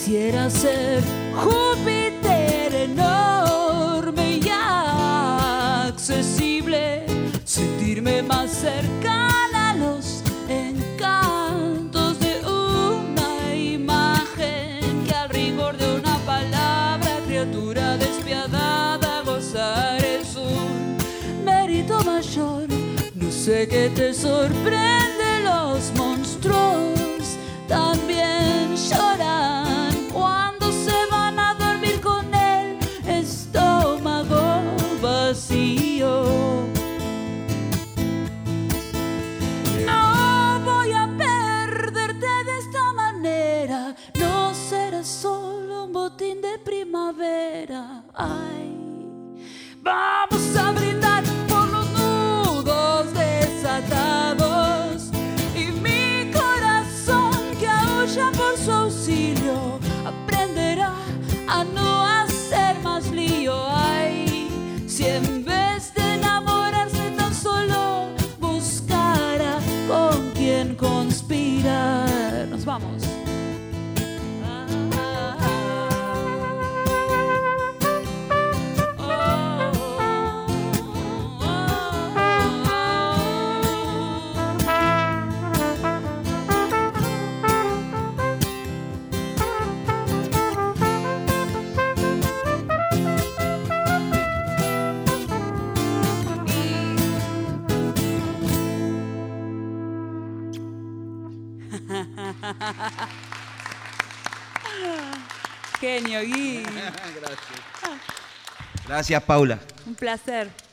Speaker 4: Quisiera ser Júpiter enorme y accesible, sentirme más cercana a los encantos de una imagen que al rigor de una palabra, criatura despiadada, gozar es un mérito mayor. No sé qué te sorprende, los monstruos también lloran Vamos! Genio, Gui.
Speaker 1: Gracias, Paula.
Speaker 4: Un placer.